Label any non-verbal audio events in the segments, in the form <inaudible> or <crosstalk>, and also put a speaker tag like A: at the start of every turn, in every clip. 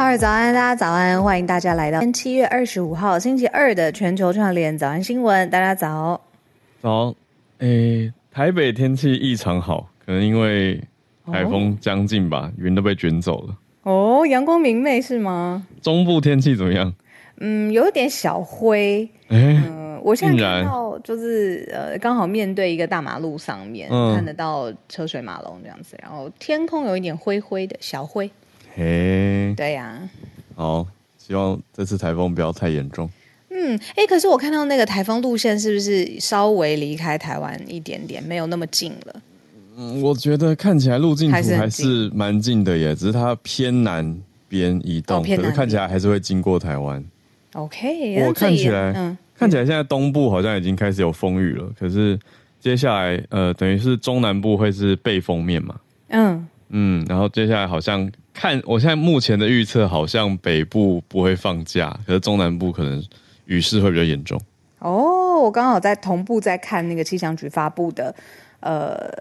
A: 哈尔早安，大家早安，欢迎大家来到七月二十五号星期二的全球串联早安新闻，大家早。
B: 早，诶，台北天气异常好，可能因为台风将近吧，云、哦、都被卷走了。
A: 哦，阳光明媚是吗？
B: 中部天气怎么样？
A: 嗯，有一点小灰。嗯、呃，我现在看到就是呃，刚好面对一个大马路上面，嗯、看得到车水马龙这样子，然后天空有一点灰灰的小灰。
B: 嘿，
A: 对呀、啊，
B: 好，希望这次台风不要太严重。
A: 嗯，哎，可是我看到那个台风路线是不是稍微离开台湾一点点，没有那么近了？
B: 嗯，我觉得看起来路径图还是蛮近的耶，只是它偏南边移动，哦、可是看起来还是会经过台湾。
A: OK，
B: 我看起来，嗯，看起来现在东部好像已经开始有风雨了，可是接下来，呃，等于是中南部会是背风面嘛？嗯嗯，然后接下来好像。看，我现在目前的预测好像北部不会放假，可是中南部可能雨势会比较严重。
A: 哦，我刚好在同步在看那个气象局发布的呃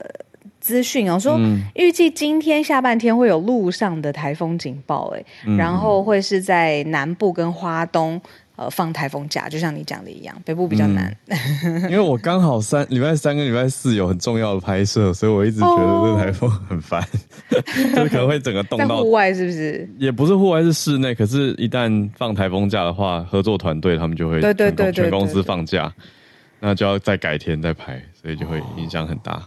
A: 资讯哦，说预计今天下半天会有陆上的台风警报，哎、嗯，然后会是在南部跟花东。呃，放台风假，就像你讲的一样，北部比较难。
B: 嗯、因为我刚好三礼拜三跟礼拜四有很重要的拍摄，所以我一直觉得这个台风很烦，哦、<laughs> 就是可能会整个冻到
A: 户外，是不是？
B: 也不是户外，是室内。可是，一旦放台风假的话，合作团队他们就会对对对全公司放假，那就要再改天再拍，所以就会影响很大。哦、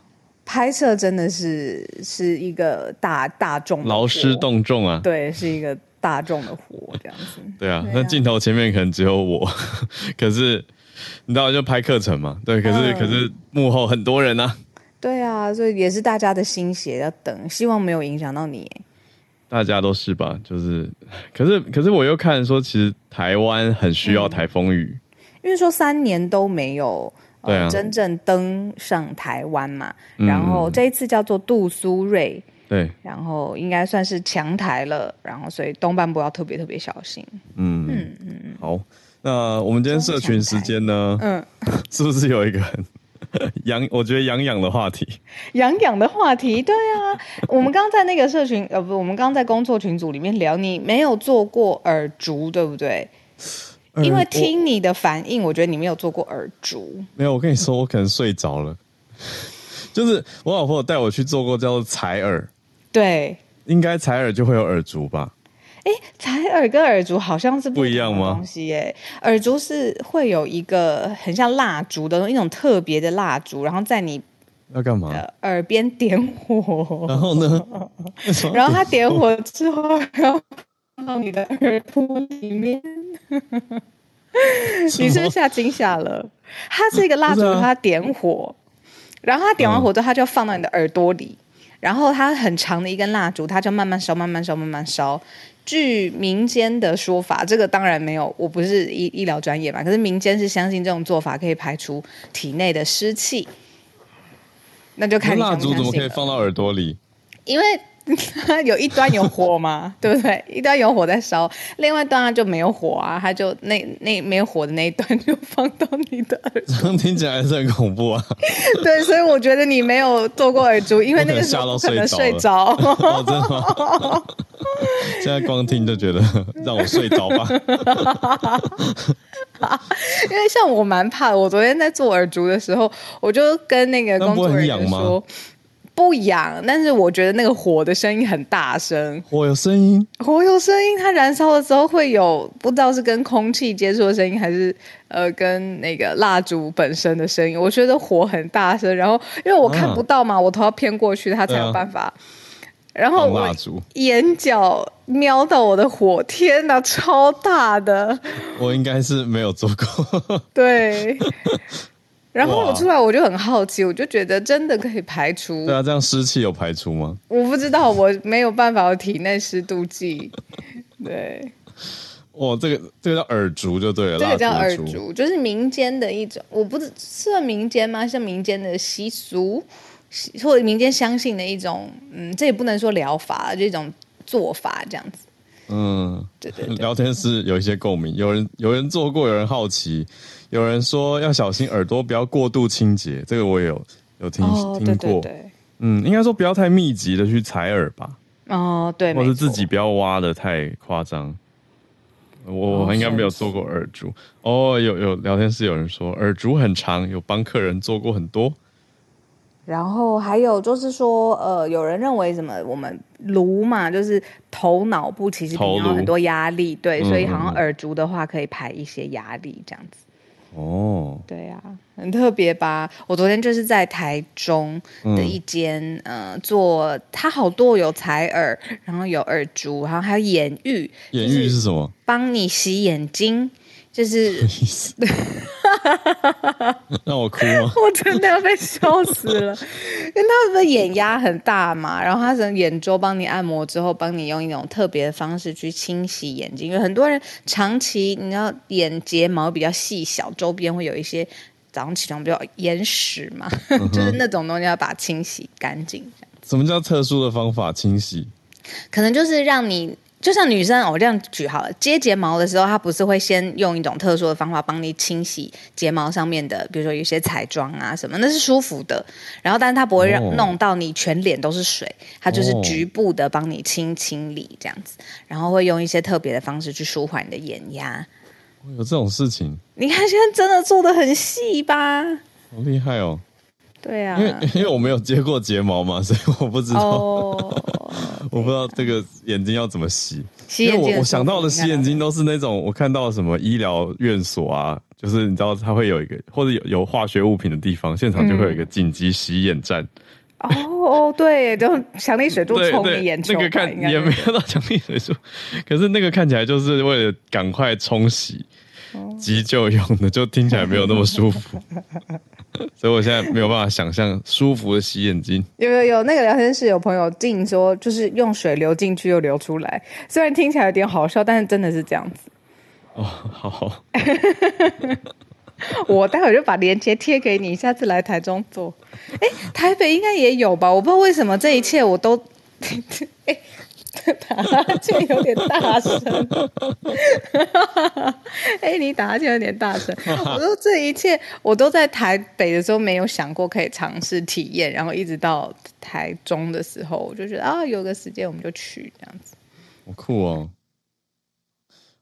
A: 拍摄真的是是一个大大众
B: 劳师动众啊，
A: 对，是一个。大众的活 <laughs> 这样子，
B: 对啊，那镜头前面可能只有我，<laughs> 可是你知道就拍课程嘛，对，可是、嗯、可是幕后很多人啊，
A: 对啊，所以也是大家的心血要等，希望没有影响到你。
B: 大家都是吧，就是，可是可是我又看说，其实台湾很需要台风雨，
A: 嗯、因为说三年都没有、呃、
B: 对啊，
A: 真正登上台湾嘛，然后这一次叫做杜苏芮。
B: 对，
A: 然后应该算是强台了，然后所以东半部要特别特别小心。嗯嗯嗯嗯。好，
B: 那我们今天社群时间呢？嗯，<laughs> 是不是有一个很痒？我觉得痒痒的话题。
A: 痒痒的话题，对啊。我们刚刚在那个社群，呃，不，我们刚刚在工作群组里面聊，你没有做过耳烛，对不对？因为听你的反应，我，我觉得你没有做过耳烛。
B: 没有，我跟你说，我可能睡着了。就是我老婆带我去做过叫做采耳。
A: 对，
B: 应该采耳就会有耳烛吧？
A: 哎，采耳跟耳烛好像是不，
B: 不一样吗？
A: 东西哎，耳烛是会有一个很像蜡烛的一种特别的蜡烛，然后在你
B: 要干嘛？
A: 耳边点火，
B: 然后呢？<laughs>
A: 然后他点火之后，然后放到你的耳朵里面。<laughs> 你是不是吓惊吓了？它是一个蜡烛，啊、它点火，然后它点完火之后，它就要放到你的耳朵里。然后它很长的一根蜡烛，它就慢慢烧，慢慢烧，慢慢烧。据民间的说法，这个当然没有，我不是医医疗专业嘛。可是民间是相信这种做法可以排除体内的湿气。那就看。蜡烛怎么可以
B: 放到耳朵里？
A: 因为。它 <laughs> 有一端有火嘛，<laughs> 对不对？一端有火在烧，另外一端它就没有火啊，它就那那没有火的那一端就放到你的耳朵。这 <laughs> 样
B: 听起来还是很恐怖啊。
A: 对，所以我觉得你没有做过耳烛，因为那个时候可能睡着。
B: 哦，真的吗？现在光听就觉得让我睡着吧。
A: 因为像我蛮怕的，我昨天在做耳烛的时候，我就跟那个工作人员说。不不痒，但是我觉得那个火的声音很大声。
B: 火有声音？
A: 火有声音，它燃烧的时候会有不知道是跟空气接触的声音，还是呃跟那个蜡烛本身的声音。我觉得火很大声，然后因为我看不到嘛，啊、我头要偏过去，它才有办法。然后我眼角瞄到我的火，天哪，超大的！
B: 我应该是没有做过。
A: 对。<laughs> 然后我出来，我就很好奇，我就觉得真的可以排除。
B: 对啊，这样湿气有排除吗？
A: 我不知道，我没有办法，我体内湿度计。对。
B: 哇，这个这个叫耳烛就对了。
A: 这个叫耳烛，就是民间的一种，我不是算民间吗？像民间的习俗。或者民间相信的一种，嗯，这也不能说疗法，就一种做法这样子。
B: 嗯，对对对。聊天室有一些共鸣，有人有人做过，有人好奇，有人说要小心耳朵不要过度清洁，这个我也有有听、哦、听过。对对对。嗯，应该说不要太密集的去采耳吧。
A: 哦，对。
B: 或是自己不要挖的太夸张。我我应该没有做过耳烛。哦，哦，有有聊天室有人说耳烛很长，有帮客人做过很多。
A: 然后还有就是说，呃，有人认为什么？我们颅嘛，就是头脑部其实里面有很多压力，对，嗯、所以好像耳烛的话可以排一些压力，这样子。
B: 哦，
A: 对啊，很特别吧？我昨天就是在台中的一间，嗯、呃，做它好多有采耳，然后有耳珠，然后还有眼浴。
B: 眼浴是什么？
A: 帮你洗眼睛。就是，<laughs>
B: 让我哭吗？<laughs>
A: 我真的要被笑死了，<laughs> 因为他的眼压很大嘛，然后他从眼周帮你按摩之后，帮你用一种特别的方式去清洗眼睛。因为很多人长期你知道眼睫毛比较细小，周边会有一些早上起床比较眼屎嘛，嗯、就是那种东西要把它清洗干净。
B: 什么叫特殊的方法清洗？
A: 可能就是让你。就像女生，我这样举好了，接睫毛的时候，她不是会先用一种特殊的方法帮你清洗睫毛上面的，比如说有些彩妆啊什么，那是舒服的。然后，但是它不会让弄到你全脸都是水，它就是局部的帮你清清理这样子。然后会用一些特别的方式去舒缓你的眼压。
B: 有这种事情？
A: 你看现在真的做的很细吧？
B: 好厉害哦！
A: 对啊，
B: 因为 <laughs> 因为我没有接过睫毛嘛，所以我不知道。Oh. <laughs> 我不知道这个眼睛要怎么洗，<laughs> 洗眼睛，因为我我想到的洗眼睛都是那种我看到什么医疗院所啊，就是你知道它会有一个或者有有化学物品的地方，现场就会有一个紧急洗眼站。
A: 哦哦，对，就强力水柱冲你眼球，
B: 那个看也没有到强力水柱，可是那个看起来就是为了赶快冲洗。急救用的，就听起来没有那么舒服，<laughs> 所以我现在没有办法想象舒服的洗眼睛。
A: 有有有，那个聊天室有朋友进说，就是用水流进去又流出来，虽然听起来有点好笑，但是真的是这样子。
B: 哦，好好。<laughs>
A: 我待会就把链接贴给你，下次来台中做。哎，台北应该也有吧？我不知道为什么这一切我都，哎。<laughs> 打哈欠有点大声，哎，你打哈欠有点大声。<laughs> 我说这一切我都在台北的时候没有想过可以尝试体验，然后一直到台中的时候，我就觉得啊，有个时间我们就去这样子。
B: 好酷哦！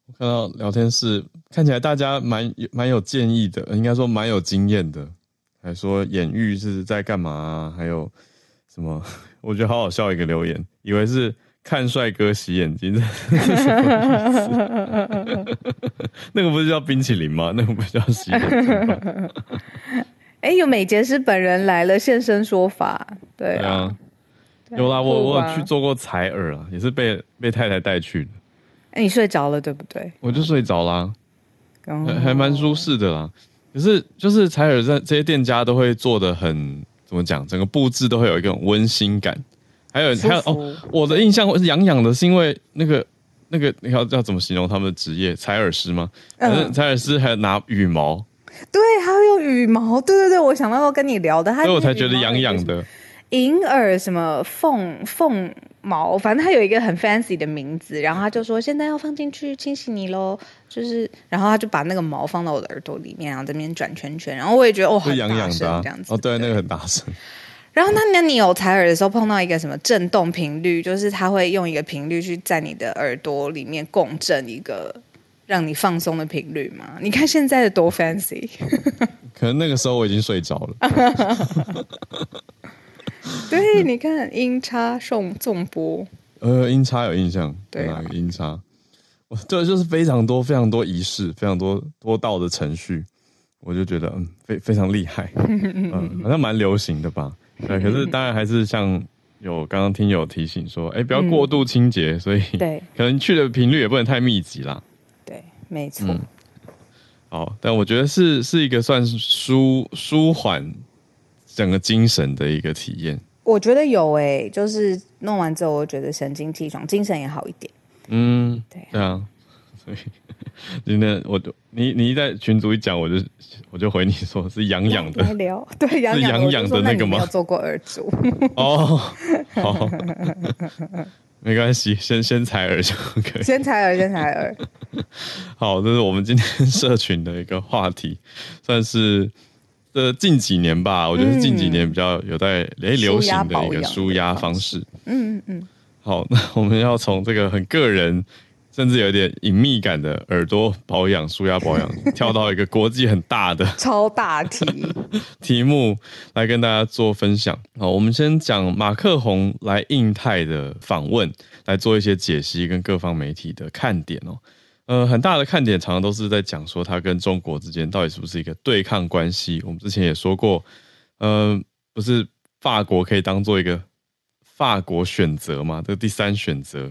B: 我看到聊天室看起来大家蛮蛮有建议的，应该说蛮有经验的，还说演玉是在干嘛啊？还有什么？<laughs> 我觉得好好笑一个留言，以为是。看帅哥洗眼睛，<laughs> 那个不是叫冰淇淋吗？那个不是叫洗眼睛吗？<laughs>
A: 哎、欸，有美睫师本人来了，现身说法。对啊，
B: 有啦，我我有去做过采耳啊，也是被被太太带去的。
A: 哎、欸，你睡着了对不对？
B: 我就睡着啦，还还蛮舒适的啦。可是就是采耳在这些店家都会做的很怎么讲，整个布置都会有一种温馨感。还有还有哦，我的印象是痒痒的，是因为那个那个你要要怎么形容他们的职业？采耳师吗？嗯采耳师还有拿羽毛，
A: 对，还会用羽毛，对对对，我想到要跟你聊的，
B: 所以我才觉得痒痒的。
A: 银耳什么凤凤毛，反正它有一个很 fancy 的名字，然后他就说现在要放进去清洗你喽，就是然后他就把那个毛放到我的耳朵里面，然后这边转圈圈，然后我也觉得哇，很痒痒的这样子，
B: 哦，对，那个很大声。
A: 然后，那那你有采耳的时候碰到一个什么震动频率？就是它会用一个频率去在你的耳朵里面共振一个让你放松的频率吗？<laughs> 你看现在的多 fancy。
B: 可能那个时候我已经睡着了。
A: 对，你看音叉送颂钵，
B: 呃，音叉有印象，
A: 对啊，
B: 音叉，这就是非常多非常多仪式，非常多多道的程序，我就觉得嗯，非非常厉害，嗯，好像蛮流行的吧？对，可是当然还是像有刚刚听友提醒说，哎，不要过度清洁，所以对，<laughs> 可能去的频率也不能太密集啦。
A: 对，没错。
B: 好，但我觉得是是一个算是舒舒缓整个精神的一个体验。
A: 我觉得有诶、欸，就是弄完之后，我觉得神清气爽，精神也好一点。
B: 嗯，对对啊，所以 <laughs> 今天我就你你一在群主一讲，我就我就回你说是痒痒的，<laughs>
A: 聊对痒
B: 痒的那个吗？
A: 有做过耳烛 <laughs>
B: 哦，好。没关系，先先采耳就可以。
A: 先采耳，先采耳。
B: 好，这是我们今天社群的一个话题，算是呃近几年吧，我觉得近几年比较有在诶流行的一个舒压方式。嗯嗯嗯。好，那我们要从这个很个人。甚至有点隐秘感的耳朵保养、舒压保养，<laughs> 跳到一个国际很大的
A: 超大题 <laughs>
B: 题目来跟大家做分享。好，我们先讲马克宏来印太的访问，来做一些解析跟各方媒体的看点哦。呃，很大的看点常常都是在讲说他跟中国之间到底是不是一个对抗关系。我们之前也说过，呃，不是法国可以当做一个法国选择嘛？这个第三选择。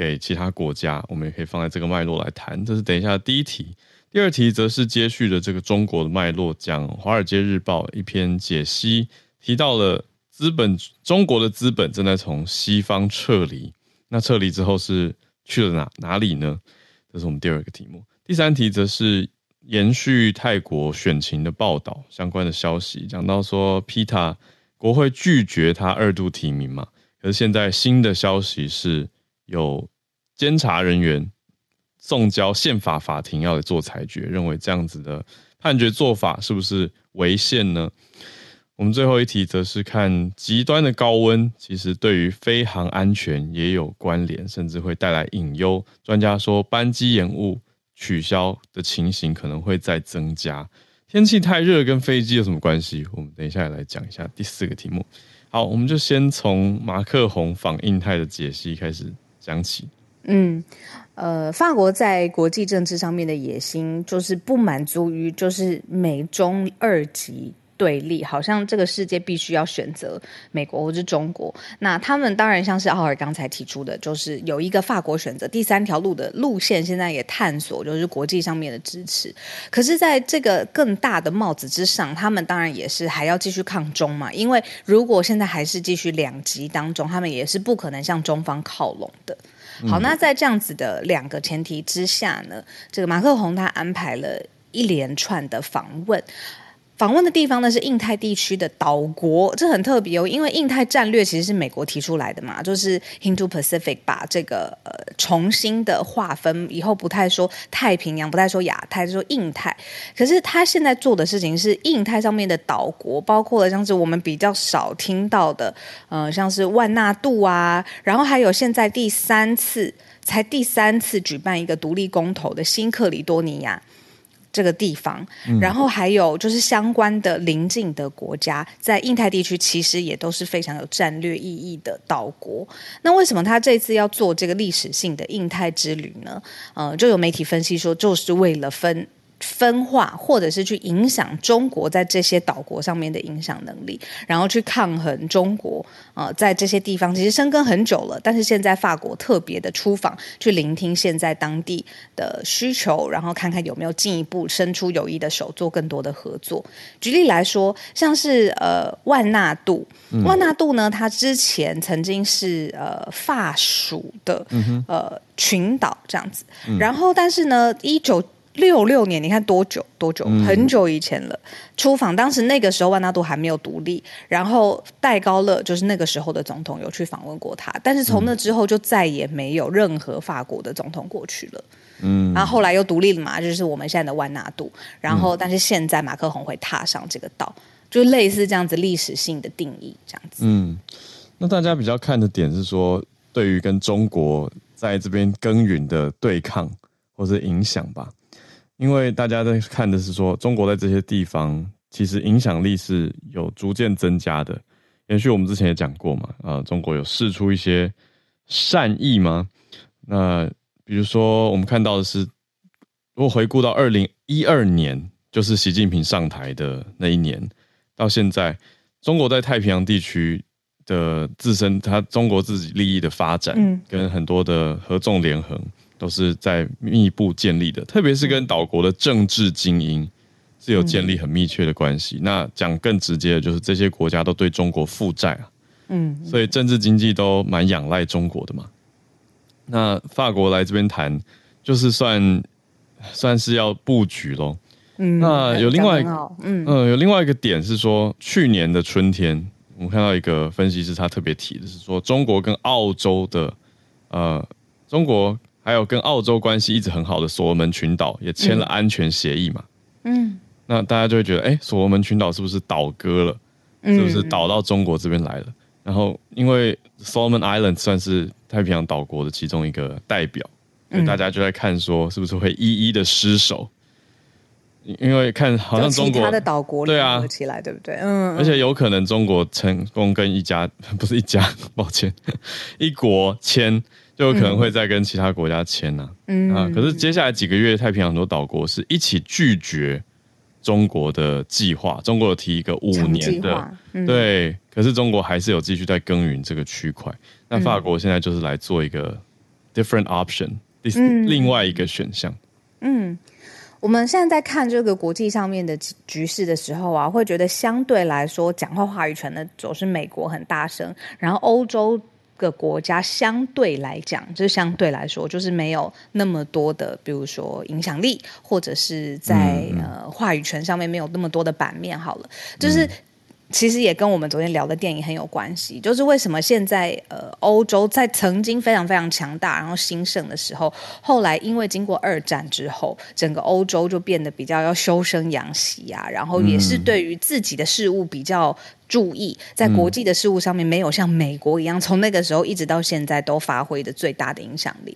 B: 给其他国家，我们也可以放在这个脉络来谈。这是等一下第一题，第二题则是接续的这个中国的脉络，讲《华尔街日报》一篇解析，提到了资本，中国的资本正在从西方撤离。那撤离之后是去了哪哪里呢？这是我们第二个题目。第三题则是延续泰国选情的报道相关的消息，讲到说皮塔国会拒绝他二度提名嘛，可是现在新的消息是。有监察人员送交宪法法庭要做裁决，认为这样子的判决做法是不是违宪呢？我们最后一题则是看极端的高温，其实对于飞航安全也有关联，甚至会带来隐忧。专家说班机延误、取消的情形可能会再增加。天气太热跟飞机有什么关系？我们等一下来讲一下第四个题目。好，我们就先从马克宏访印太的解析开始。讲起，
A: 嗯，呃，法国在国际政治上面的野心，就是不满足于就是美中二级对立，好像这个世界必须要选择美国或是中国。那他们当然像是奥尔刚才提出的，就是有一个法国选择第三条路的路线，现在也探索就是国际上面的支持。可是，在这个更大的帽子之上，他们当然也是还要继续抗中嘛。因为如果现在还是继续两极当中，他们也是不可能向中方靠拢的。好，那在这样子的两个前提之下呢，这个马克宏他安排了一连串的访问。访问的地方呢是印太地区的岛国，这很特别哦，因为印太战略其实是美国提出来的嘛，就是 Indo-Pacific 把这个呃重新的划分，以后不太说太平洋，不太说亚太，就说印太。可是他现在做的事情是印太上面的岛国，包括了像是我们比较少听到的，呃，像是万纳度啊，然后还有现在第三次才第三次举办一个独立公投的新克里多尼亚。这个地方，然后还有就是相关的邻近的国家，在印太地区其实也都是非常有战略意义的岛国。那为什么他这次要做这个历史性的印太之旅呢？呃，就有媒体分析说，就是为了分。分化，或者是去影响中国在这些岛国上面的影响能力，然后去抗衡中国。呃，在这些地方其实生根很久了，但是现在法国特别的出访，去聆听现在当地的需求，然后看看有没有进一步伸出友谊的手，做更多的合作。举例来说，像是呃万纳度，嗯、万纳度呢，它之前曾经是呃法属的呃群岛这样子，嗯、然后但是呢，一九六六年，你看多久？多久？很久以前了。嗯、出访当时那个时候，万纳度还没有独立。然后戴高乐就是那个时候的总统，有去访问过他。但是从那之后，就再也没有任何法国的总统过去了。嗯。然后后来又独立了嘛，就是我们现在的万纳度。然后，但是现在马克宏会踏上这个道，就类似这样子历史性的定义，这样子。
B: 嗯。那大家比较看的点是说，对于跟中国在这边耕耘的对抗或者影响吧。因为大家在看的是说，中国在这些地方其实影响力是有逐渐增加的，延续我们之前也讲过嘛，啊、呃，中国有试出一些善意吗？那比如说我们看到的是，如果回顾到二零一二年，就是习近平上台的那一年，到现在，中国在太平洋地区的自身，它中国自己利益的发展，嗯，跟很多的合纵连横，都是在密布建立的，特别是跟岛国的政治精英。是有建立很密切的关系。嗯、那讲更直接的，就是这些国家都对中国负债啊，嗯，所以政治经济都蛮仰赖中国的嘛。那法国来这边谈，就是算算是要布局喽。嗯，那有另外，嗯、呃、有另外一个点是说，去年的春天，我们看到一个分析师他特别提的是说，中国跟澳洲的，呃，中国还有跟澳洲关系一直很好的所罗门群岛也签了安全协议嘛，嗯。嗯那大家就会觉得，哎，所罗门群岛是不是倒戈了？是不是倒到中国这边来了？嗯、然后，因为 Solomon Island 算是太平洋岛国的其中一个代表，所以大家就在看说，是不是会一一的失守？因为看好像中国
A: 的岛国联合起来，对不对？嗯。
B: 而且有可能中国成功跟一家 <laughs> 不是一家，<laughs> 抱歉，<laughs> 一国签，就有可能会再跟其他国家签呐、啊。嗯啊。可是接下来几个月，太平洋很多岛国是一起拒绝。中国的计划，中国有提一个五年的，嗯、对，可是中国还是有继续在耕耘这个区块。那法国现在就是来做一个 different option，嗯、另外一个选项。
A: 嗯，我们现在在看这个国际上面的局势的时候啊，会觉得相对来说，讲话话语权的总是美国很大声，然后欧洲。个国家相对来讲，就是相对来说，就是没有那么多的，比如说影响力，或者是在、嗯、呃话语权上面没有那么多的版面。好了，就是。嗯其实也跟我们昨天聊的电影很有关系，就是为什么现在呃欧洲在曾经非常非常强大然后兴盛的时候，后来因为经过二战之后，整个欧洲就变得比较要修身养息啊，然后也是对于自己的事物比较注意，在国际的事务上面没有像美国一样，从那个时候一直到现在都发挥的最大的影响力。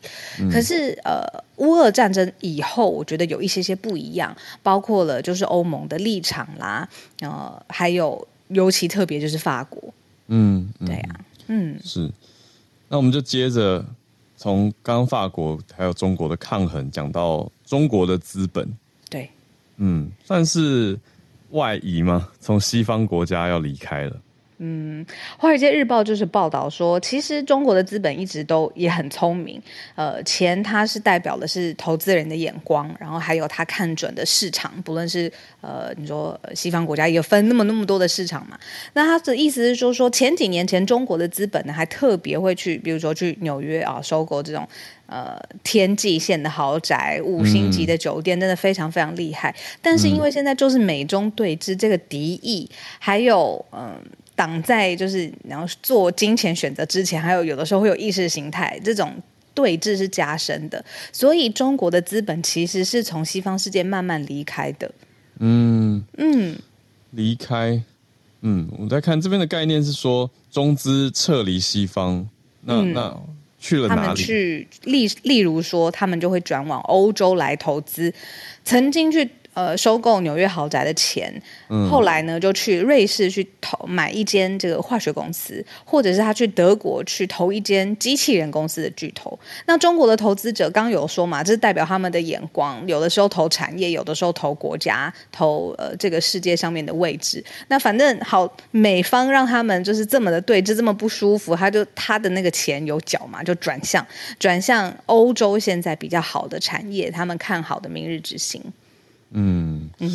A: 可是呃乌俄战争以后，我觉得有一些些不一样，包括了就是欧盟的立场啦，呃还有。尤其特别就是法国，嗯，嗯对呀、啊，嗯，
B: 是。那我们就接着从刚刚法国还有中国的抗衡讲到中国的资本，
A: 对，
B: 嗯，算是外移吗？从西方国家要离开了。
A: 嗯，《华尔街日报》就是报道说，其实中国的资本一直都也很聪明。呃，钱它是代表的是投资人的眼光，然后还有他看准的市场，不论是呃，你说西方国家也分那么那么多的市场嘛。那他的意思是说，说前几年前中国的资本呢，还特别会去，比如说去纽约啊，收购这种呃天际线的豪宅、五星级的酒店，真的非常非常厉害。但是因为现在就是美中对峙，这个敌意还有嗯。呃挡在就是然后做金钱选择之前，还有有的时候会有意识形态这种对峙是加深的，所以中国的资本其实是从西方世界慢慢离开的。嗯
B: 嗯，离开。嗯，我在看这边的概念是说中资撤离西方，那、嗯、那去了哪里？
A: 他们去例例如说，他们就会转往欧洲来投资，曾经去。呃，收购纽约豪宅的钱，嗯、后来呢就去瑞士去投买一间这个化学公司，或者是他去德国去投一间机器人公司的巨头。那中国的投资者刚有说嘛，这是代表他们的眼光，有的时候投产业，有的时候投国家，投呃这个世界上面的位置。那反正好，美方让他们就是这么的对峙，这么不舒服，他就他的那个钱有脚嘛，就转向转向欧洲现在比较好的产业，他们看好的明日之星。
B: 嗯嗯，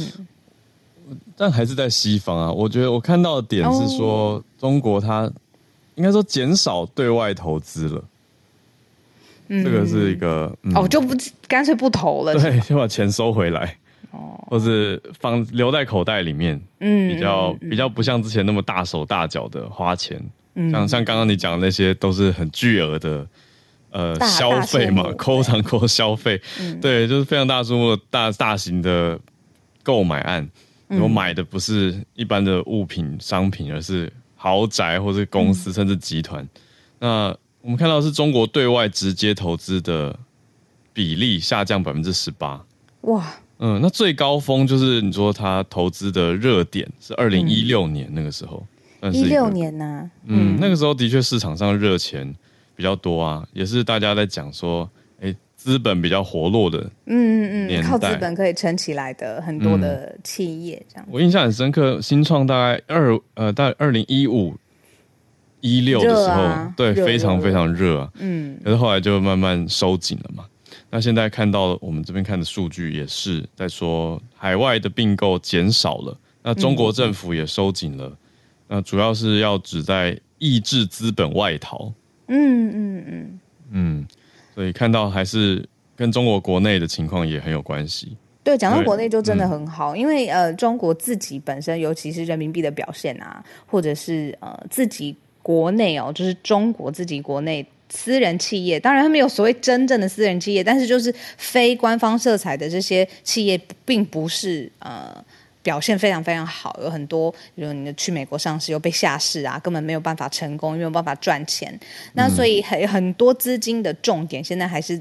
B: 但还是在西方啊。我觉得我看到的点是说，中国它应该说减少对外投资了。嗯，这个是一个、嗯、
A: 哦，就不干脆不投了，
B: 对，就把钱收回来，哦，或是放留在口袋里面，嗯，比较比较不像之前那么大手大脚的花钱。嗯，像像刚刚你讲的那些都是很巨额的。呃，消费嘛，抠长抠消费，嗯、对，就是非常大数目大大型的购买案。我买的不是一般的物品商品，而是豪宅或是公司，嗯、甚至集团。那我们看到是中国对外直接投资的比例下降百分之十八。哇，嗯，那最高峰就是你说他投资的热点是二零一六年那个时候。
A: 一六年呐、啊，
B: 嗯，那个时候的确市场上热钱比较多啊，也是大家在讲说，哎，资本比较活络的，
A: 嗯嗯嗯，靠资本可以撑起来的很多的企业这样。
B: 我印象很深刻，新创大概二呃，大概二零一五一六的时候，啊、对，非常非常热啊，嗯，可是后来就慢慢收紧了嘛。那现在看到我们这边看的数据也是在说，海外的并购减少了，那中国政府也收紧了。嗯那主要是要旨在抑制资本外逃，嗯嗯嗯嗯，所以看到还是跟中国国内的情况也很有关系。
A: 对，讲到国内就真的很好，因为，因为呃，中国自己本身，尤其是人民币的表现啊，或者是呃自己国内哦，就是中国自己国内私人企业，当然他们有所谓真正的私人企业，但是就是非官方色彩的这些企业，并不是呃。表现非常非常好，有很多，比如你去美国上市又被下市啊，根本没有办法成功，没有办法赚钱。那所以很很多资金的重点现在还是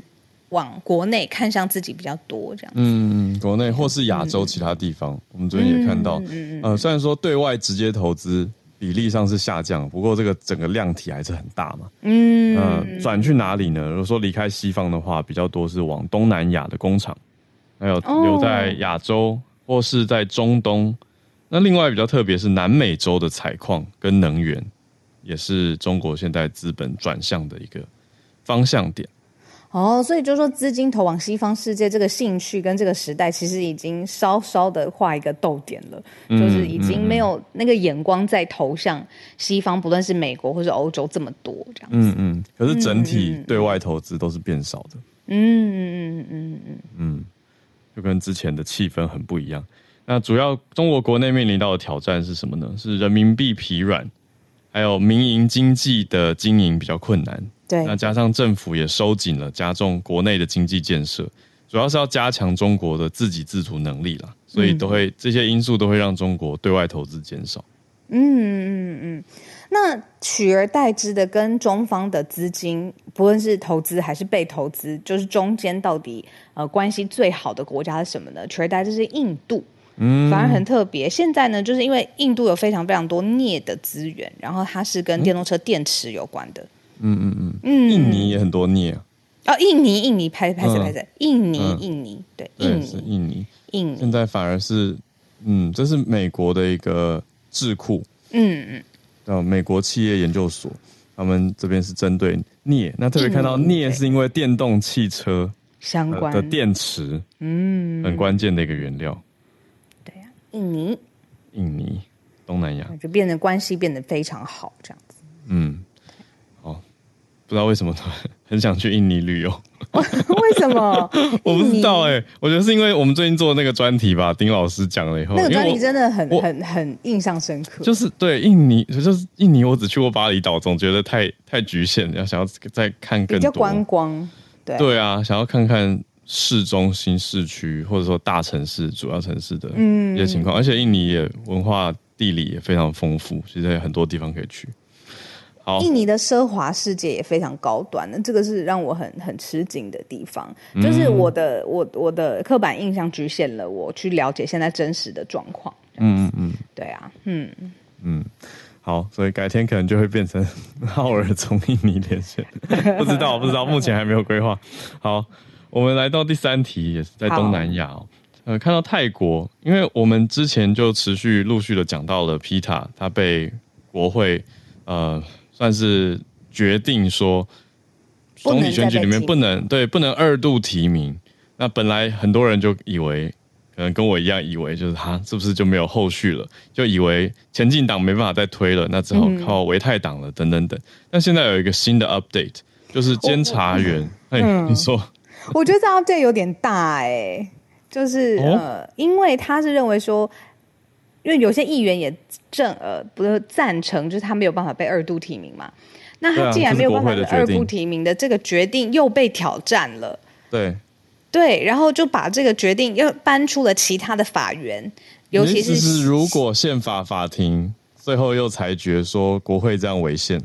A: 往国内看向自己比较多这样。
B: 嗯，国内或是亚洲其他地方，嗯、我们昨天也看到，嗯、呃，虽然说对外直接投资比例上是下降，不过这个整个量体还是很大嘛。嗯，呃，转去哪里呢？如果说离开西方的话，比较多是往东南亚的工厂，还有留在亚洲。哦或是在中东，那另外比较特别是南美洲的采矿跟能源，也是中国现在资本转向的一个方向点。
A: 哦，所以就是说资金投往西方世界这个兴趣跟这个时代，其实已经稍稍的画一个逗点了，嗯、就是已经没有那个眼光在投向西方，不论是美国或是欧洲这么多这样子。
B: 嗯嗯，可是整体对外投资都是变少的。嗯嗯嗯嗯嗯嗯。嗯就跟之前的气氛很不一样。那主要中国国内面临到的挑战是什么呢？是人民币疲软，还有民营经济的经营比较困难。对，那加上政府也收紧了，加重国内的经济建设，主要是要加强中国的自给自足能力啦。所以都会、嗯、这些因素都会让中国对外投资减少。嗯嗯
A: 嗯。那取而代之的，跟中方的资金，不论是投资还是被投资，就是中间到底呃关系最好的国家是什么呢？取而代之是印度，嗯，反而很特别。现在呢，就是因为印度有非常非常多镍的资源，然后它是跟电动车电池有关的。
B: 嗯嗯嗯嗯，印尼也很多镍啊。
A: 哦，印尼，印尼，拍拍谁拍谁？印尼，印尼，对，印尼，
B: 是印尼，
A: 印尼。
B: 现在反而是，嗯，这是美国的一个智库。嗯嗯。呃，美国企业研究所，他们这边是针对镍，那特别看到镍是因为电动汽车相关的电池，嗯，很关键的一个原料。
A: 对呀，印尼，
B: 印尼，东南亚
A: 就变得关系变得非常好，这样子。
B: 嗯。不知道为什么突然很想去印尼旅游？<laughs>
A: 为什么？<laughs>
B: 我不知道哎、欸，我觉得是因为我们最近做的那个专题吧，丁老师讲了以后，
A: 那个专题真的很很很印象深刻。
B: 就是对印尼，就是印尼，我只去过巴厘岛，总觉得太太局限，要想要再看更多
A: 观光。对
B: 对啊，想要看看市中心、市区或者说大城市、主要城市的一些情况，嗯、而且印尼也文化地理也非常丰富，其实有很多地方可以去。
A: 印尼的奢华世界也非常高端，那这个是让我很很吃惊的地方。就是我的我我的刻板印象局限了我去了解现在真实的状况。嗯嗯嗯，对啊，嗯
B: 嗯，好，所以改天可能就会变成浩尔从印尼连线，<laughs> 不知道不知道，目前还没有规划。好，我们来到第三题，也是在东南亚哦。呃，看到泰国，因为我们之前就持续陆续的讲到了 PETA，他被国会呃。算是决定说，总体选举里面不能对不能二度提名。那本来很多人就以为，可能跟我一样以为，就是他是不是就没有后续了？就以为前进党没办法再推了，那只好靠维泰党了，等等等。但现在有一个新的 update，就是监察员。<laughs> 哎，你说？
A: 我觉得这 update 有点大哎、欸，就是、哦、呃，因为他是认为说。因为有些议员也正呃不是赞成，就是他没有办法被二度提名嘛。那他既然没有办法被二度提名的这个决定又被挑战了，
B: 对
A: 对，然后就把这个决定又搬出了其他的法院，尤其是，
B: 是如果宪法法庭最后又裁决说国会这样违宪，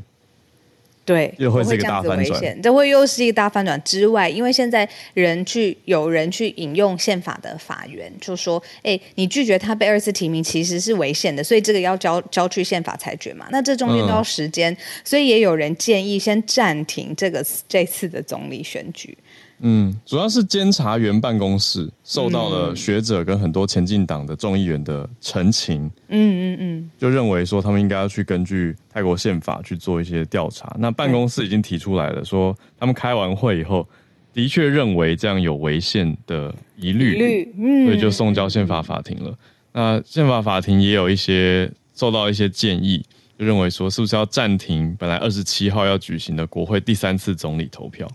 A: 对，
B: 又会是一个大翻转，
A: 这会又是一个大反转之外，因为现在人去有人去引用宪法的法源，就说，哎，你拒绝他被二次提名其实是违宪的，所以这个要交交去宪法裁决嘛，那这中间都要时间，嗯、所以也有人建议先暂停这个这次的总理选举。
B: 嗯，主要是监察员办公室受到了学者跟很多前进党的众议员的陈情，嗯嗯嗯，就认为说他们应该要去根据泰国宪法去做一些调查。那办公室已经提出来了，说他们开完会以后，的确认为这样有违宪的疑虑，嗯，所以就送交宪法法庭了。那宪法法庭也有一些受到一些建议，就认为说是不是要暂停本来二十七号要举行的国会第三次总理投票。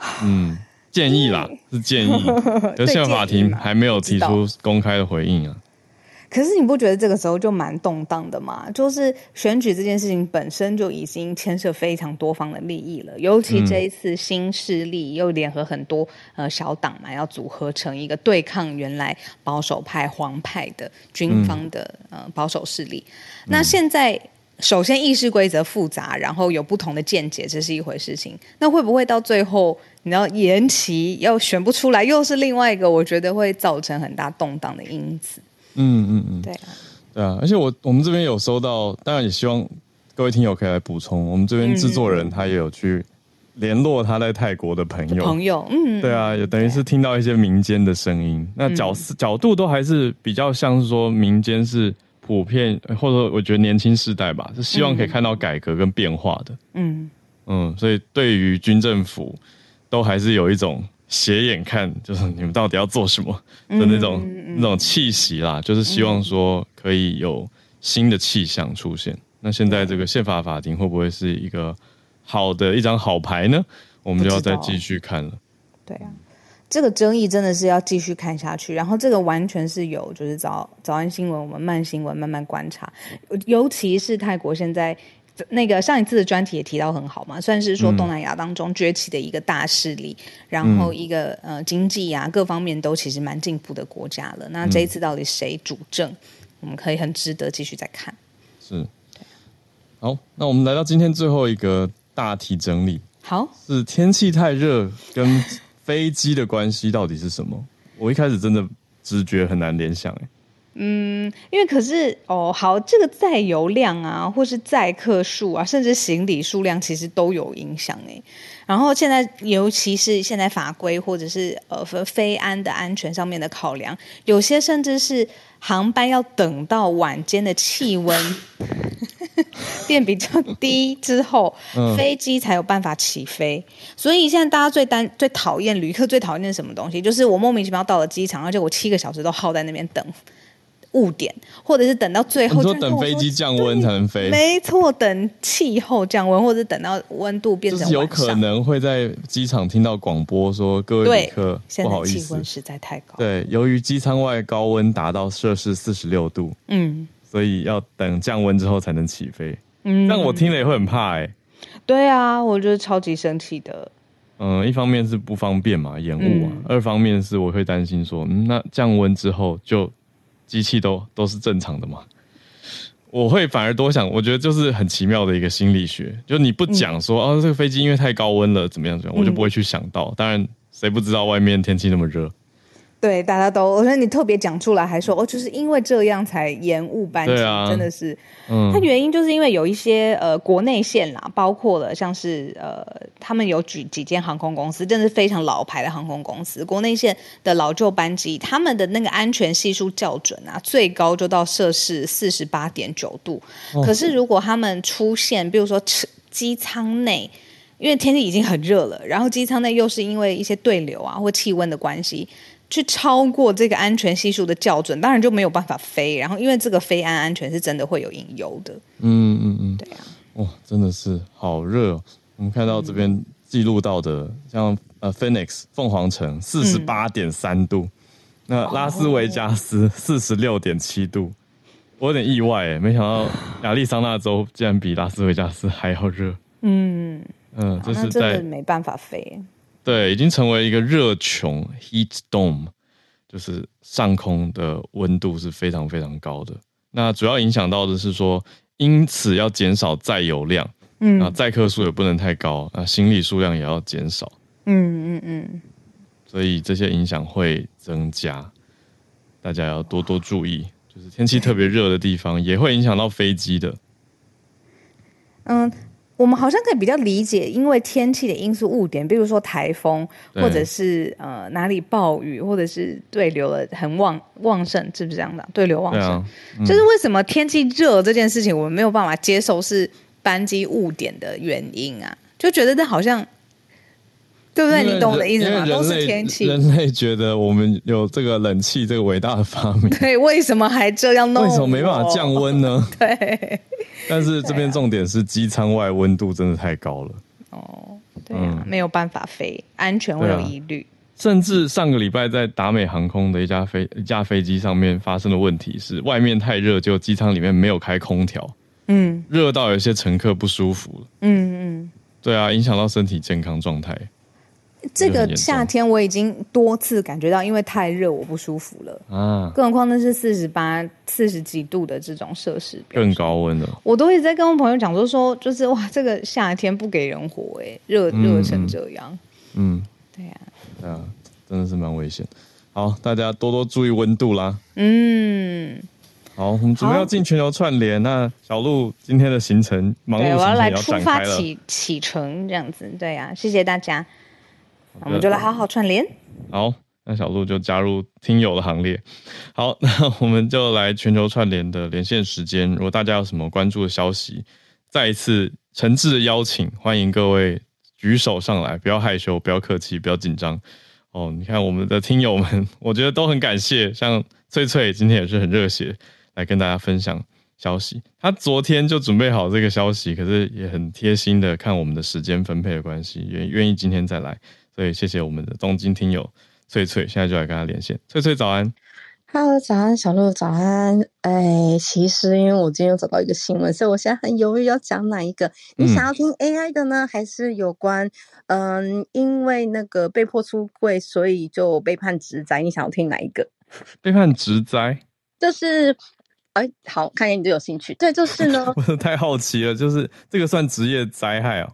B: <laughs> 嗯，建议啦，是建议，可是宪法法庭还没有提出公开的回应啊。
A: 可是你不觉得这个时候就蛮动荡的吗？就是选举这件事情本身就已经牵涉非常多方的利益了，尤其这一次新势力又联合很多呃小党嘛，要组合成一个对抗原来保守派黄派的军方的呃保守势力。那现在。首先，议事规则复杂，然后有不同的见解，这是一回事情。那会不会到最后，你要延期，要选不出来，又是另外一个，我觉得会造成很大动荡的因子。
B: 嗯嗯嗯，
A: 对啊，
B: 对啊。而且我我们这边有收到，当然也希望各位听友可以来补充。我们这边制作人他也有去联络他在泰国的朋友，
A: 朋友，嗯，
B: 对啊，也等于是听到一些民间的声音。那角角度都还是比较像是说民间是。普遍或者我觉得年轻世代吧，是希望可以看到改革跟变化的。嗯嗯，所以对于军政府，都还是有一种斜眼看，就是你们到底要做什么的那种、那种气息啦，就是希望说可以有新的气象出现。嗯、那现在这个宪法法庭会不会是一个好的一张好牌呢？我们就要再继续看了。
A: 对啊。这个争议真的是要继续看下去，然后这个完全是有就是早早安新闻，我们慢新闻慢慢观察，尤其是泰国现在那个上一次的专题也提到很好嘛，算是说东南亚当中崛起的一个大势力，嗯、然后一个呃经济啊各方面都其实蛮进步的国家了。那这一次到底谁主政，我们可以很值得继续再看。
B: 是，好，那我们来到今天最后一个大题整理，
A: 好，
B: 是天气太热跟。飞机的关系到底是什么？我一开始真的直觉很难联想，
A: 嗯，因为可是哦，好，这个载油量啊，或是载客数啊，甚至行李数量，其实都有影响哎。然后现在，尤其是现在法规或者是呃飞安的安全上面的考量，有些甚至是航班要等到晚间的气温。变比较 <laughs> 低之后，嗯、飞机才有办法起飞。所以现在大家最担、最讨厌旅客最讨厌的是什么东西？就是我莫名其妙到了机场，而且我七个小时都耗在那边等误点，或者是等到最后，
B: 你说等飞机降温才能飞？
A: 没错，等气候降温，或者是等到温度变成
B: 就是有可能会在机场听到广播说：“各位旅客，不好意思，
A: 气温实在太高。”
B: 对，由于机舱外高温达到摄氏四十六度，嗯。所以要等降温之后才能起飞，嗯，但我听了也会很怕哎、欸。
A: 对啊，我觉得超级生气的。
B: 嗯，一方面是不方便嘛，延误啊；嗯、二方面是我会担心说，嗯，那降温之后就机器都都是正常的嘛？我会反而多想，我觉得就是很奇妙的一个心理学，就你不讲说、嗯、哦，这个飞机因为太高温了，怎么样怎么样，我就不会去想到。当然，谁不知道外面天气那么热？
A: 对，大家都，我觉得你特别讲出来，还说哦，就是因为这样才延误班机，啊、真的是，嗯，它原因就是因为有一些呃国内线啦，包括了像是呃，他们有举几间航空公司，真的是非常老牌的航空公司，国内线的老旧班机，他们的那个安全系数校准啊，最高就到摄氏四十八点九度。哦、可是如果他们出现，比如说机舱内，因为天气已经很热了，然后机舱内又是因为一些对流啊或气温的关系。去超过这个安全系数的校准，当然就没有办法飞。然后，因为这个飞安安全是真的会有隐忧的。嗯嗯嗯，对啊。
B: 哇，真的是好热哦！我们看到这边记录到的，嗯、像呃，Phoenix 凤凰城四十八点三度，嗯、那拉斯维加斯四十六点七度，我有点意外诶，没想到亚利桑那州竟然比拉斯维加斯还要热。嗯
A: 嗯，这是在没办法飞。
B: 对，已经成为一个热穹 （heat dome），就是上空的温度是非常非常高的。那主要影响到的是说，因此要减少载油量，嗯，啊，载客数也不能太高，啊，行李数量也要减少，
A: 嗯嗯嗯，
B: 所以这些影响会增加，大家要多多注意，就是天气特别热的地方也会影响到飞机的，
A: 嗯。我们好像可以比较理解，因为天气的因素误点，比如说台风，或者是呃哪里暴雨，或者是对流了很旺旺盛，是不是这样的？对流旺盛，啊嗯、就是为什么天气热这件事情，我们没有办法接受是班机误点的原因啊？就觉得这好像。对不对？你懂我的意思吗？都是天气。
B: 人类觉得我们有这个冷气这个伟大的发明，
A: 对，为什么还这样弄？
B: 为什么没办法降温呢？<laughs>
A: 对。<laughs>
B: 但是这边重点是机舱外温度真的太高了。
A: 哦，对啊，嗯、没有办法飞，安全会有疑虑。
B: 甚至上个礼拜在达美航空的一架飞一架飞机上面发生的问题是，外面太热，就机舱里面没有开空调。嗯。热到有些乘客不舒服。嗯嗯。对啊，影响到身体健康状态。
A: 这个夏天我已经多次感觉到，因为太热我不舒服了啊！更何况那是四十八、四十几度的这种摄氏，
B: 更高温的。
A: 我都一直在跟我朋友讲说说，就是哇，这个夏天不给人活哎，热热成这样。嗯，对呀，
B: 对啊，真的是蛮危险。好，大家多多注意温度啦。
A: 嗯，
B: 好，我们准备要进全球串联。那小路今天的行程忙碌，
A: 我要来出发启启程这样子。对呀，谢谢大家。我们就来好好串联。
B: 好，那小鹿就加入听友的行列。好，那我们就来全球串联的连线时间。如果大家有什么关注的消息，再一次诚挚的邀请，欢迎各位举手上来，不要害羞，不要客气，不要紧张。哦，你看我们的听友们，我觉得都很感谢。像翠翠今天也是很热血来跟大家分享消息。他昨天就准备好这个消息，可是也很贴心的看我们的时间分配的关系，愿愿意今天再来。对，谢谢我们的东京听友翠翠，现在就来跟他连线。翠翠早安
C: ，Hello，早安，小鹿早安。哎，其实因为我今天又找到一个新闻，所以我现在很犹豫要讲哪一个。你想要听 AI 的呢，嗯、还是有关嗯，因为那个被迫出柜，所以就被判职灾？你想要听哪一个？
B: 被判职灾，<laughs>
C: 就是哎，好，看见你就有兴趣。对，就是呢，<laughs>
B: 我太好奇了，就是这个算职业灾害哦。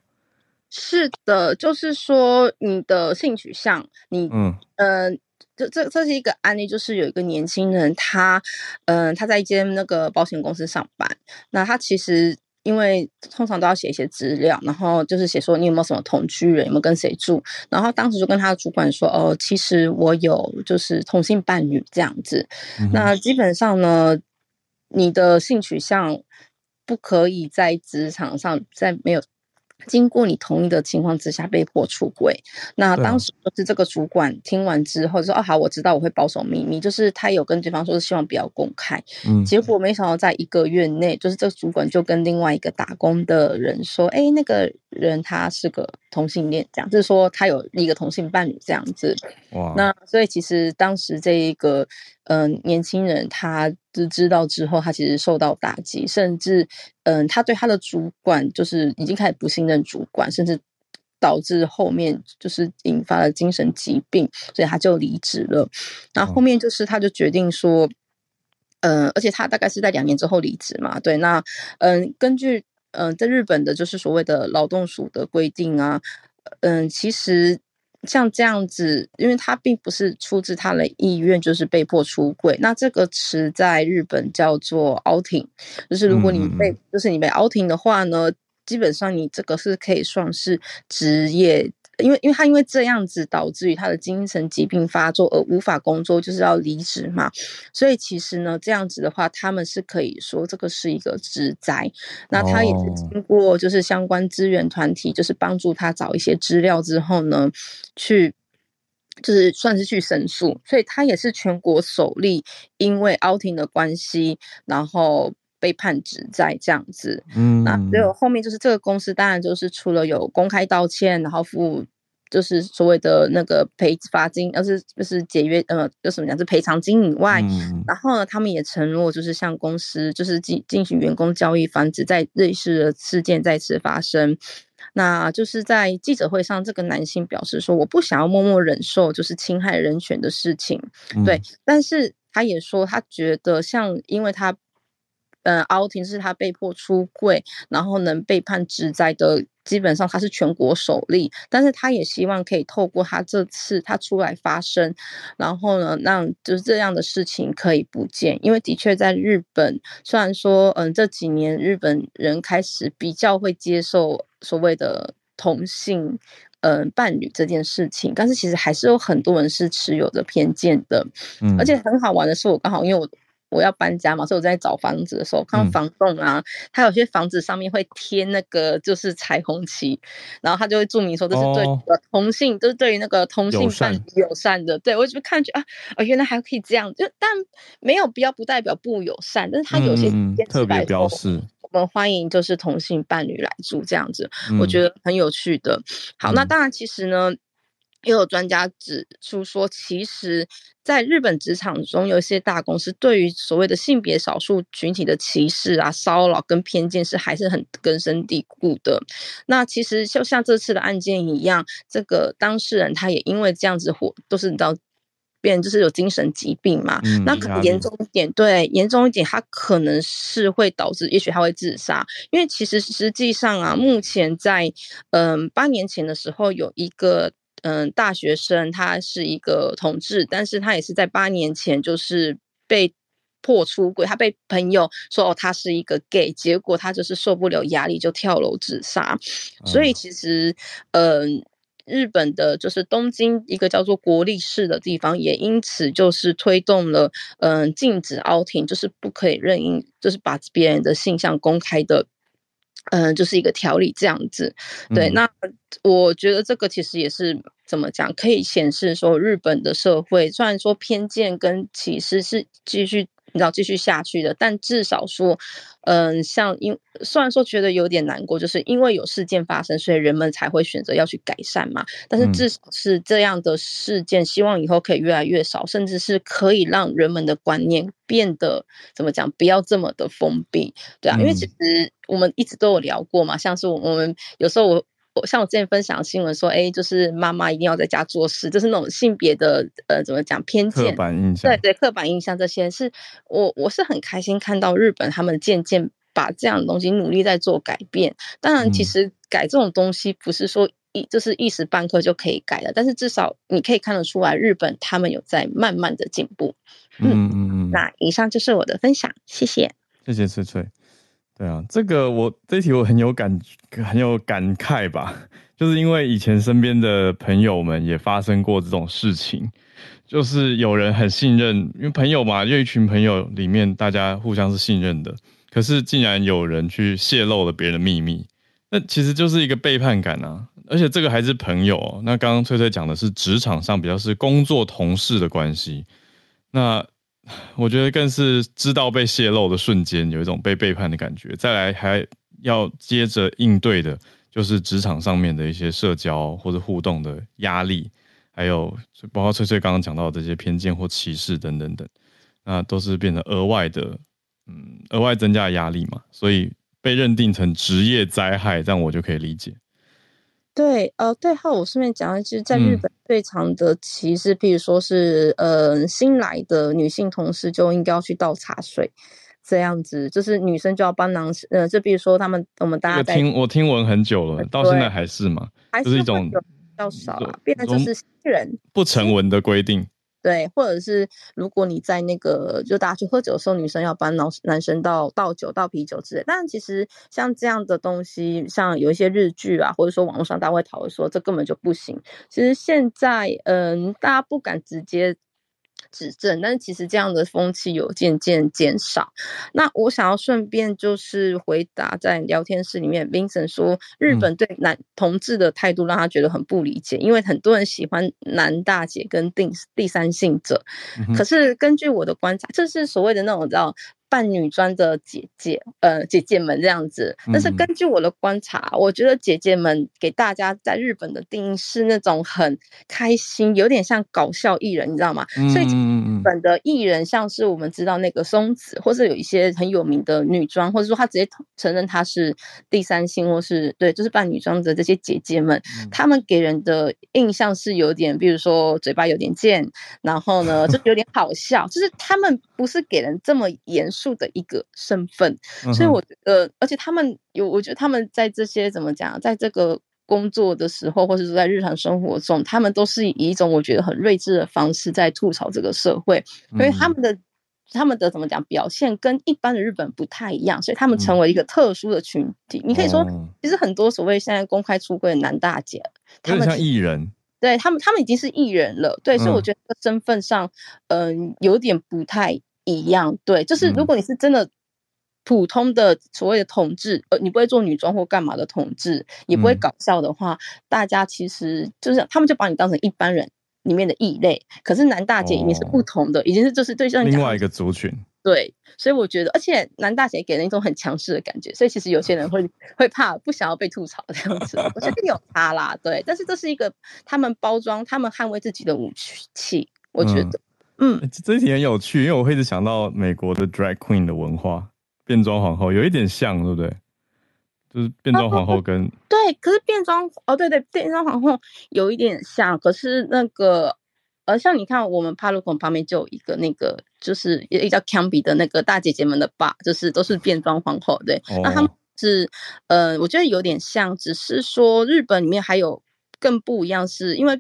C: 是的，就是说你的性取向，你嗯呃，这这这是一个案例，就是有一个年轻人，他嗯、呃、他在一间那个保险公司上班，那他其实因为通常都要写一些资料，然后就是写说你有没有什么同居人，有没有跟谁住，然后当时就跟他的主管说，哦，其实我有就是同性伴侣这样子，嗯、那基本上呢，你的性取向不可以在职场上在没有。经过你同意的情况之下被迫出轨，那当时就是这个主管听完之后说：“哦，好，我知道，我会保守秘密。”就是他有跟对方说是希望不要公开。嗯，结果没想到在一个月内，就是这个主管就跟另外一个打工的人说：“哎，那个人他是个同性恋，这样就是说他有一个同性伴侣这样子。”哇，那所以其实当时这一个。嗯、呃，年轻人他知知道之后，他其实受到打击，甚至嗯、呃，他对他的主管就是已经开始不信任主管，甚至导致后面就是引发了精神疾病，所以他就离职了。然后后面就是他就决定说，嗯、呃，而且他大概是在两年之后离职嘛，对，那嗯、呃，根据嗯、呃，在日本的就是所谓的劳动署的规定啊，嗯、呃，其实。像这样子，因为他并不是出自他的意愿，就是被迫出柜。那这个词在日本叫做 outing，就是如果你被，嗯、就是你被 outing 的话呢，基本上你这个是可以算是职业。因为，因为他因为这样子导致于他的精神疾病发作而无法工作，就是要离职嘛。所以其实呢，这样子的话，他们是可以说这个是一个职灾。那他也是经过就是相关资源团体，就是帮助他找一些资料之后呢，去就是算是去申诉。所以他也是全国首例，因为 outing 的关系，然后被判指在这样子。嗯，那只有后面就是这个公司，当然就是除了有公开道歉，然后付。就是所谓的那个赔罚金，而是就是解约，呃，就什么讲是赔偿金以外，嗯、然后呢，他们也承诺就是向公司就是进进行员工交易，防止在类似的事件再次发生。那就是在记者会上，这个男性表示说，我不想要默默忍受就是侵害人权的事情，嗯、对，但是他也说他觉得像因为他。呃凹婷是他被迫出柜，然后能被判职灾的。基本上他是全国首例，但是他也希望可以透过他这次他出来发声，然后呢，让就是这样的事情可以不见，因为的确在日本，虽然说嗯这几年日本人开始比较会接受所谓的同性嗯伴侣这件事情，但是其实还是有很多人是持有着偏见的，嗯，而且很好玩的是，我刚好因为我。我要搬家嘛，所以我在找房子的时候，看到房东啊，他、嗯、有些房子上面会贴那个就是彩虹旗，然后他就会注明说这是对同性，就、哦、是对于那个同性伴侣友善的。对我就看去啊，哦，原来还可以这样，就但没有必要不代表不友善，但是他有些
B: 特别标示，
C: 我们欢迎就是同性伴侣来住这样子，嗯、我觉得很有趣的。好，那当然其实呢。也有专家指出说，其实在日本职场中，有一些大公司对于所谓的性别少数群体的歧视啊、骚扰跟偏见是还是很根深蒂固的。那其实就像这次的案件一样，这个当事人他也因为这样子活，都是你知道，变就是有精神疾病嘛。嗯、那可能严重一点，对，严重一点，他可能是会导致，也许他会自杀。因为其实实际上啊，目前在嗯八年前的时候，有一个。嗯，大学生他是一个同志，但是他也是在八年前就是被迫出轨，他被朋友说哦他是一个 gay，结果他就是受不了压力就跳楼自杀。嗯、所以其实，嗯，日本的就是东京一个叫做国立市的地方，也因此就是推动了嗯禁止 outing，，就是不可以任意就是把别人的性向公开的。嗯，就是一个条理这样子，对。嗯、那我觉得这个其实也是怎么讲，可以显示说日本的社会虽然说偏见跟歧视是继续。你知道继续下去的，但至少说，嗯，像因虽然说觉得有点难过，就是因为有事件发生，所以人们才会选择要去改善嘛。但是至少是这样的事件，希望以后可以越来越少，甚至是可以让人们的观念变得怎么讲，不要这么的封闭，对啊。因为其实我们一直都有聊过嘛，像是我们有时候我。我像我之前分享新闻说，哎，就是妈妈一定要在家做事，就是那种性别的呃，怎么讲偏见、
B: 刻板印象，
C: 对对，刻板印象这些是我我是很开心看到日本他们渐渐把这样的东西努力在做改变。当然，其实改这种东西不是说一就是一时半刻就可以改的，但是至少你可以看得出来，日本他们有在慢慢的进步。嗯嗯嗯。那以上就是我的分享，谢谢。
B: 谢谢翠翠。对啊，这个我这一题我很有感，很有感慨吧，就是因为以前身边的朋友们也发生过这种事情，就是有人很信任，因为朋友嘛，就一群朋友里面大家互相是信任的，可是竟然有人去泄露了别人的秘密，那其实就是一个背叛感啊，而且这个还是朋友哦，那刚刚翠翠讲的是职场上比较是工作同事的关系，那。<laughs> 我觉得更是知道被泄露的瞬间，有一种被背叛的感觉。再来还要接着应对的，就是职场上面的一些社交或者互动的压力，还有包括翠翠刚刚讲到的这些偏见或歧视等等等，那都是变得额外的，嗯，额外增加压力嘛。所以被认定成职业灾害，这样我就可以理解。
C: 对，呃，对，还有我顺便讲，其实在日本最长的歧视，譬、嗯、如说是，呃，新来的女性同事就应该要去倒茶水，这样子，就是女生就要帮男生，呃，就比如说他们，我们大家在
B: 听，我听闻很久了，到现在还是吗？
C: 还是，是一种比较少啊，变得就是新人
B: 不成文的规定。
C: 对，或者是如果你在那个就大家去喝酒的时候，女生要帮男男生倒倒酒、倒啤酒之类。但其实像这样的东西，像有一些日剧啊，或者说网络上大家会讨论说，这根本就不行。其实现在，嗯，大家不敢直接。指正，但是其实这样的风气有渐渐减少。那我想要顺便就是回答在聊天室里面，Vincent 说日本对男同志的态度让他觉得很不理解，因为很多人喜欢男大姐跟第第三性者。可是根据我的观察，这是所谓的那种叫。扮女装的姐姐，呃，姐姐们这样子。但是根据我的观察，嗯、我觉得姐姐们给大家在日本的定义是那种很开心，有点像搞笑艺人，你知道吗？嗯、所以日本的艺人，像是我们知道那个松子，或是有一些很有名的女装，或者说她直接承认她是第三性，或是对，就是扮女装的这些姐姐们，她、嗯、们给人的印象是有点，比如说嘴巴有点贱，然后呢，就有点好笑，就是他们不是给人这么严肃。殊的一个身份，所以我觉得，而且他们有，我觉得他们在这些怎么讲，在这个工作的时候，或者说在日常生活中，他们都是以一种我觉得很睿智的方式在吐槽这个社会，所以他们的他们的怎么讲表现跟一般的日本不太一样，所以他们成为一个特殊的群体。你可以说，其实很多所谓现在公开出柜的男大姐，他们
B: 像艺人。
C: 对他们，他们已经是艺人了。对，所以我觉得身份上，嗯、呃，有点不太一样。对，就是如果你是真的普通的所谓的同志，呃，你不会做女装或干嘛的同志，也不会搞笑的话，大家其实就是他们就把你当成一般人里面的异类。可是男大姐已经是不同的，已经是就是对象
B: 另外一个族群。
C: 对，所以我觉得，而且男大姐给人一种很强势的感觉，所以其实有些人会 <laughs> 会怕，不想要被吐槽这样子。我觉得有差啦，对，但是这是一个他们包装、他们捍卫自己的武器。我觉得，嗯，嗯
B: 这一题很有趣，因为我会一直想到美国的 drag queen 的文化，变装皇后有一点像，对不对？就是变装皇后跟、啊、
C: 对，可是变装哦，对对，变装皇后有一点像，可是那个。呃像你看，我们帕鲁孔旁边就有一个那个，就是一个叫 Camby 的那个大姐姐们的吧，就是都是变装皇后，对。Oh. 那他们是，呃，我觉得有点像，只是说日本里面还有更不一样，是因为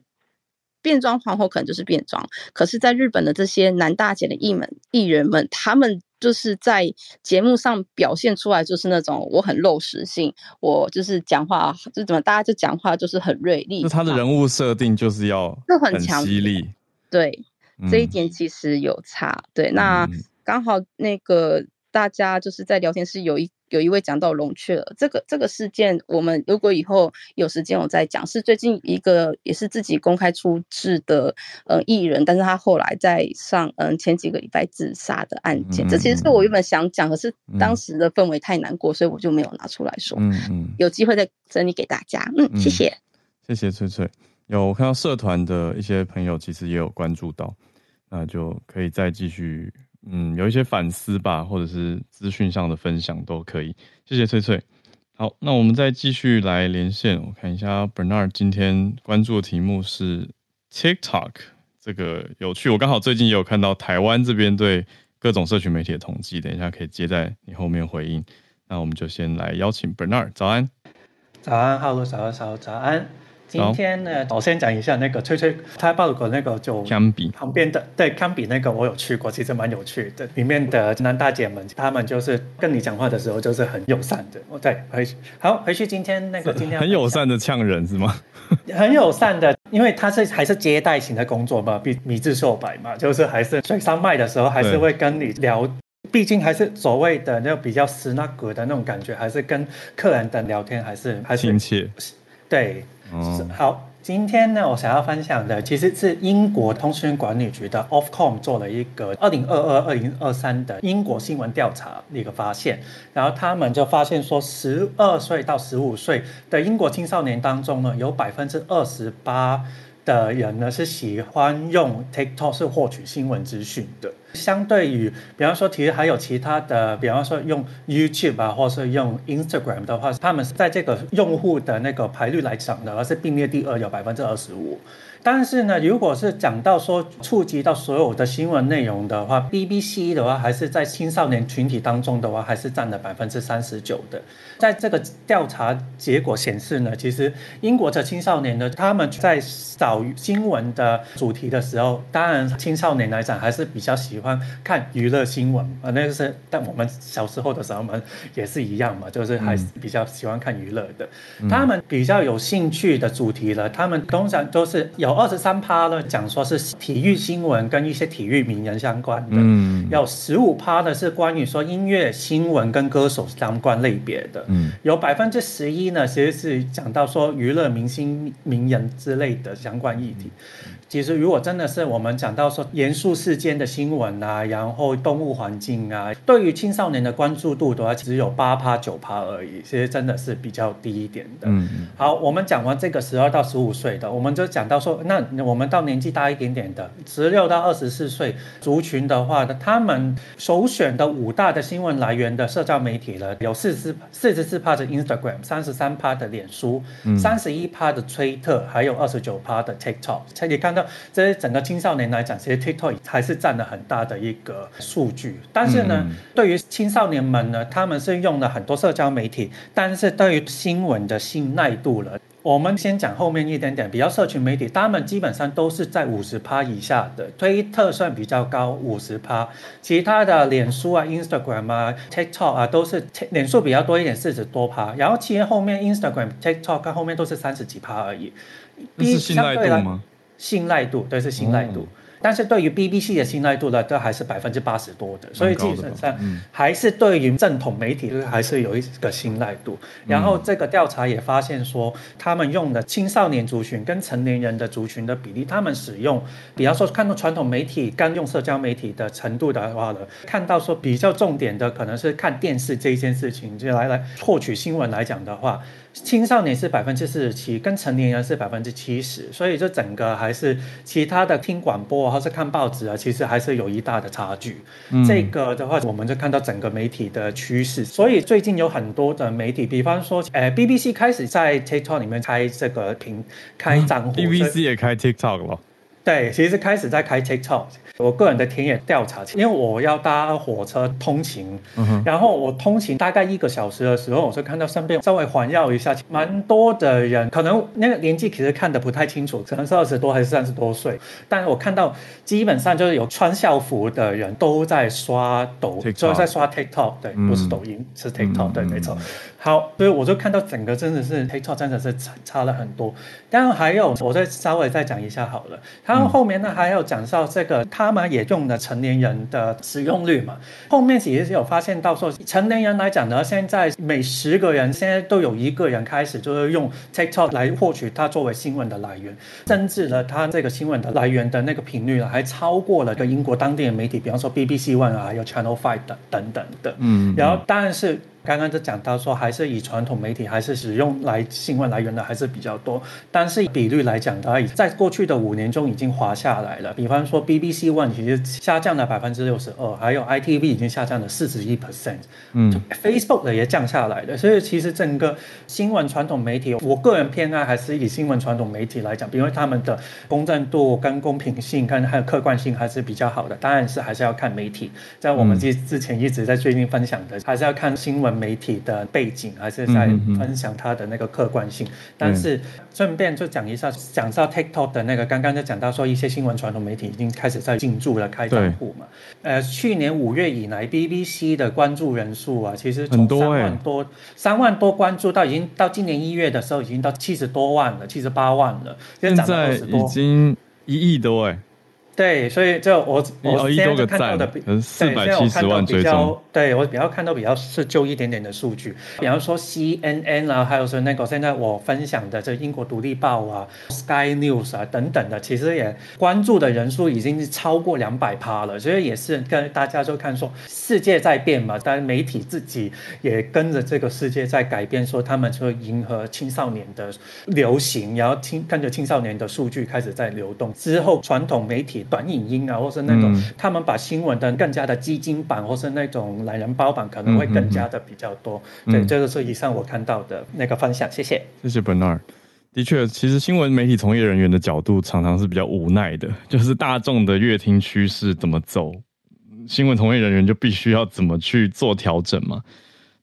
C: 变装皇后可能就是变装，可是在日本的这些男大姐的艺们艺人们，他们就是在节目上表现出来就是那种我很肉食性，我就是讲话就怎么大家就讲话就是很锐利，
B: 就他的人物设定就是要很犀利。
C: 对，这一点其实有差。嗯、对，那刚好那个大家就是在聊天室有一有一位讲到龙雀了，这个这个事件，我们如果以后有时间我再讲。是最近一个也是自己公开出柜的呃艺人，但是他后来在上嗯前几个礼拜自杀的案件，嗯、这其实是我原本想讲，可是当时的氛围太难过，所以我就没有拿出来说。嗯嗯，有机会再整理给大家。嗯，谢谢，
B: 谢谢翠翠。有我看到社团的一些朋友，其实也有关注到，那就可以再继续，嗯，有一些反思吧，或者是资讯上的分享都可以。谢谢翠翠。好，那我们再继续来连线，我看一下 Bernard 今天关注的题目是 TikTok，这个有趣。我刚好最近也有看到台湾这边对各种社群媒体的统计，等一下可以接在你后面回应。那我们就先来邀请 Bernard，早安。
D: 早安，哈喽，早安，早安，早安。今天呢，我先讲一下那个翠翠他报的那个就旁边的对康比那个我有去过，其实蛮有趣的。里面的男大姐们，他们就是跟你讲话的时候就是很友善的。哦，对回去，好回去。今天那个今天很
B: 友善的呛人是吗？
D: 很友善的，因为他是还是接待型的工作嘛，比米字秀白嘛，就是还是水上麦的时候还是会跟你聊，毕竟还是所谓的那种比较斯那格的那种感觉，还是跟客人的聊天还是还是
B: 亲切，
D: 对。好，今天呢，我想要分享的其实是英国通讯管理局的 Ofcom 做了一个二零二二、二零二三的英国新闻调查的一个发现，然后他们就发现说，十二岁到十五岁的英国青少年当中呢，有百分之二十八的人呢是喜欢用 TikTok 是获取新闻资讯的。相对于，比方说，其实还有其他的，比方说用 YouTube 啊，或是用 Instagram 的话，他们在这个用户的那个排率来讲的而，是并列第二，有百分之二十五。但是呢，如果是讲到说触及到所有的新闻内容的话，BBC 的话还是在青少年群体当中的话，还是占了百分之三十九的。在这个调查结果显示呢，其实英国的青少年呢，他们在找新闻的主题的时候，当然青少年来讲还是比较喜欢看娱乐新闻啊，那个是但我们小时候的时候，我们也是一样嘛，就是还是比较喜欢看娱乐的。嗯、他们比较有兴趣的主题了，他们通常都是有。二十三趴呢，讲说是体育新闻跟一些体育名人相关的，嗯，有十五趴呢是关于说音乐新闻跟歌手相关类别的，嗯，有百分之十一呢其实是讲到说娱乐明星名人之类的相关议题。其实，如果真的是我们讲到说严肃事件的新闻啊，然后动物环境啊，对于青少年的关注度的话，只有八趴九趴而已，其实真的是比较低一点的。嗯，好，我们讲完这个十二到十五岁的，我们就讲到说，那我们到年纪大一点点的，十六到二十四岁族群的话呢，他们首选的五大的新闻来源的社交媒体呢，有四十四十四趴的 Instagram，三十三趴的脸书，三十一趴的推特，还有二十九趴的 TikTok。你看到。到，这整个青少年来讲，其实 TikTok 还是占了很大的一个数据。但是呢，嗯、对于青少年们呢，他们是用了很多社交媒体，但是对于新闻的信赖度了。我们先讲后面一点点，比较社群媒体，他们基本上都是在五十趴以下的，推特算比较高，五十趴，其他的脸书啊、Instagram 啊、TikTok 啊都是脸书比较多一点，四十多趴，然后其实后面 Instagram、TikTok 跟后面都是三十几趴而已。
B: 这是信赖度吗？
D: 信赖度，对，是信赖度。嗯但是对于 BBC 的信赖度呢，都还是百分之八十多的，所以基本上还是对于正统媒体还是有一个信赖度。然后这个调查也发现说，他们用的青少年族群跟成年人的族群的比例，他们使用，比方说看到传统媒体跟用社交媒体的程度的话呢，看到说比较重点的可能是看电视这一件事情，就来来获取新闻来讲的话。青少年是百分之四十七，跟成年人是百分之七十，所以这整个还是其他的听广播或是看报纸啊，其实还是有一大的差距。嗯、这个的话，我们就看到整个媒体的趋势。所以最近有很多的媒体，比方说，呃，BBC 开始在 TikTok 里面开这个平开账户、嗯、
B: ，BBC 也开 TikTok 了。
D: 对，其实开始在开 TikTok。我个人的田野调查，因为我要搭火车通勤，嗯、然后我通勤大概一个小时的时候，我就看到身边稍微环绕一下，蛮多的人，可能那个年纪其实看得不太清楚，可能是二十多还是三十多岁，但是我看到基本上就是有穿校服的人都在刷抖，都在刷 TikTok，对，不是抖音，嗯、是 TikTok，对，没错。好，所以我就看到整个真的是 TikTok 真的是差差了很多。当然还有，我再稍微再讲一下好了。他们后面呢还有讲到这个，他们也用了成年人的使用率嘛。后面其实有发现到说，成年人来讲呢，现在每十个人现在都有一个人开始就是用 TikTok 来获取它作为新闻的来源，甚至呢，它这个新闻的来源的那个频率啊，还超过了个英国当地的媒体，比方说 BBC One 啊，还有 Channel Five 等等等的。嗯，然后当然是。刚刚就讲到说，还是以传统媒体还是使用来新闻来源的还是比较多，但是比率来讲的话，在过去的五年中已经滑下来了。比方说 BBC One 其实下降了百分之六十二，还有 ITV 已经下降了四十一 percent，嗯，Facebook 的也降下来了。所以其实整个新闻传统媒体，我个人偏爱还是以新闻传统媒体来讲，因为他们的公正度跟公平性跟还有客观性还是比较好的。当然是还是要看媒体，在我们之之前一直在最近分享的，还是要看新闻。媒体的背景还是在分享它的那个客观性，嗯、但是顺便就讲一下，讲到 TikTok 的那个，刚刚就讲到说一些新闻传统媒体已经开始在进驻了开账户嘛。呃，去年五月以来，BBC 的关注人数啊，其实从三万多三万多关注到已经到今年一月的时候，已经到七十多万了，七十八万了，现在
B: 已经一亿多哎。
D: 对，所以就我我现在看到的比，对，现在我看到比较，对我比较看到比较是旧一点点的数据，比方说 CNN 啊，还有说那个现在我分享的这英国独立报啊、Sky News 啊等等的，其实也关注的人数已经是超过两百趴了，所以也是跟大家就看说世界在变嘛，但媒体自己也跟着这个世界在改变，说他们就迎合青少年的流行，然后青跟着青少年的数据开始在流动之后，传统媒体。短影音啊，或是那种、嗯、他们把新闻的更加的基金版，或是那种懒人包版，可能会更加的比较多。嗯、对，这个是以上我看到的那个分享，谢谢。
B: 谢谢 Bernard。的确，其实新闻媒体从业人员的角度常常是比较无奈的，<laughs> 就是大众的乐听趋势怎么走，新闻从业人员就必须要怎么去做调整嘛。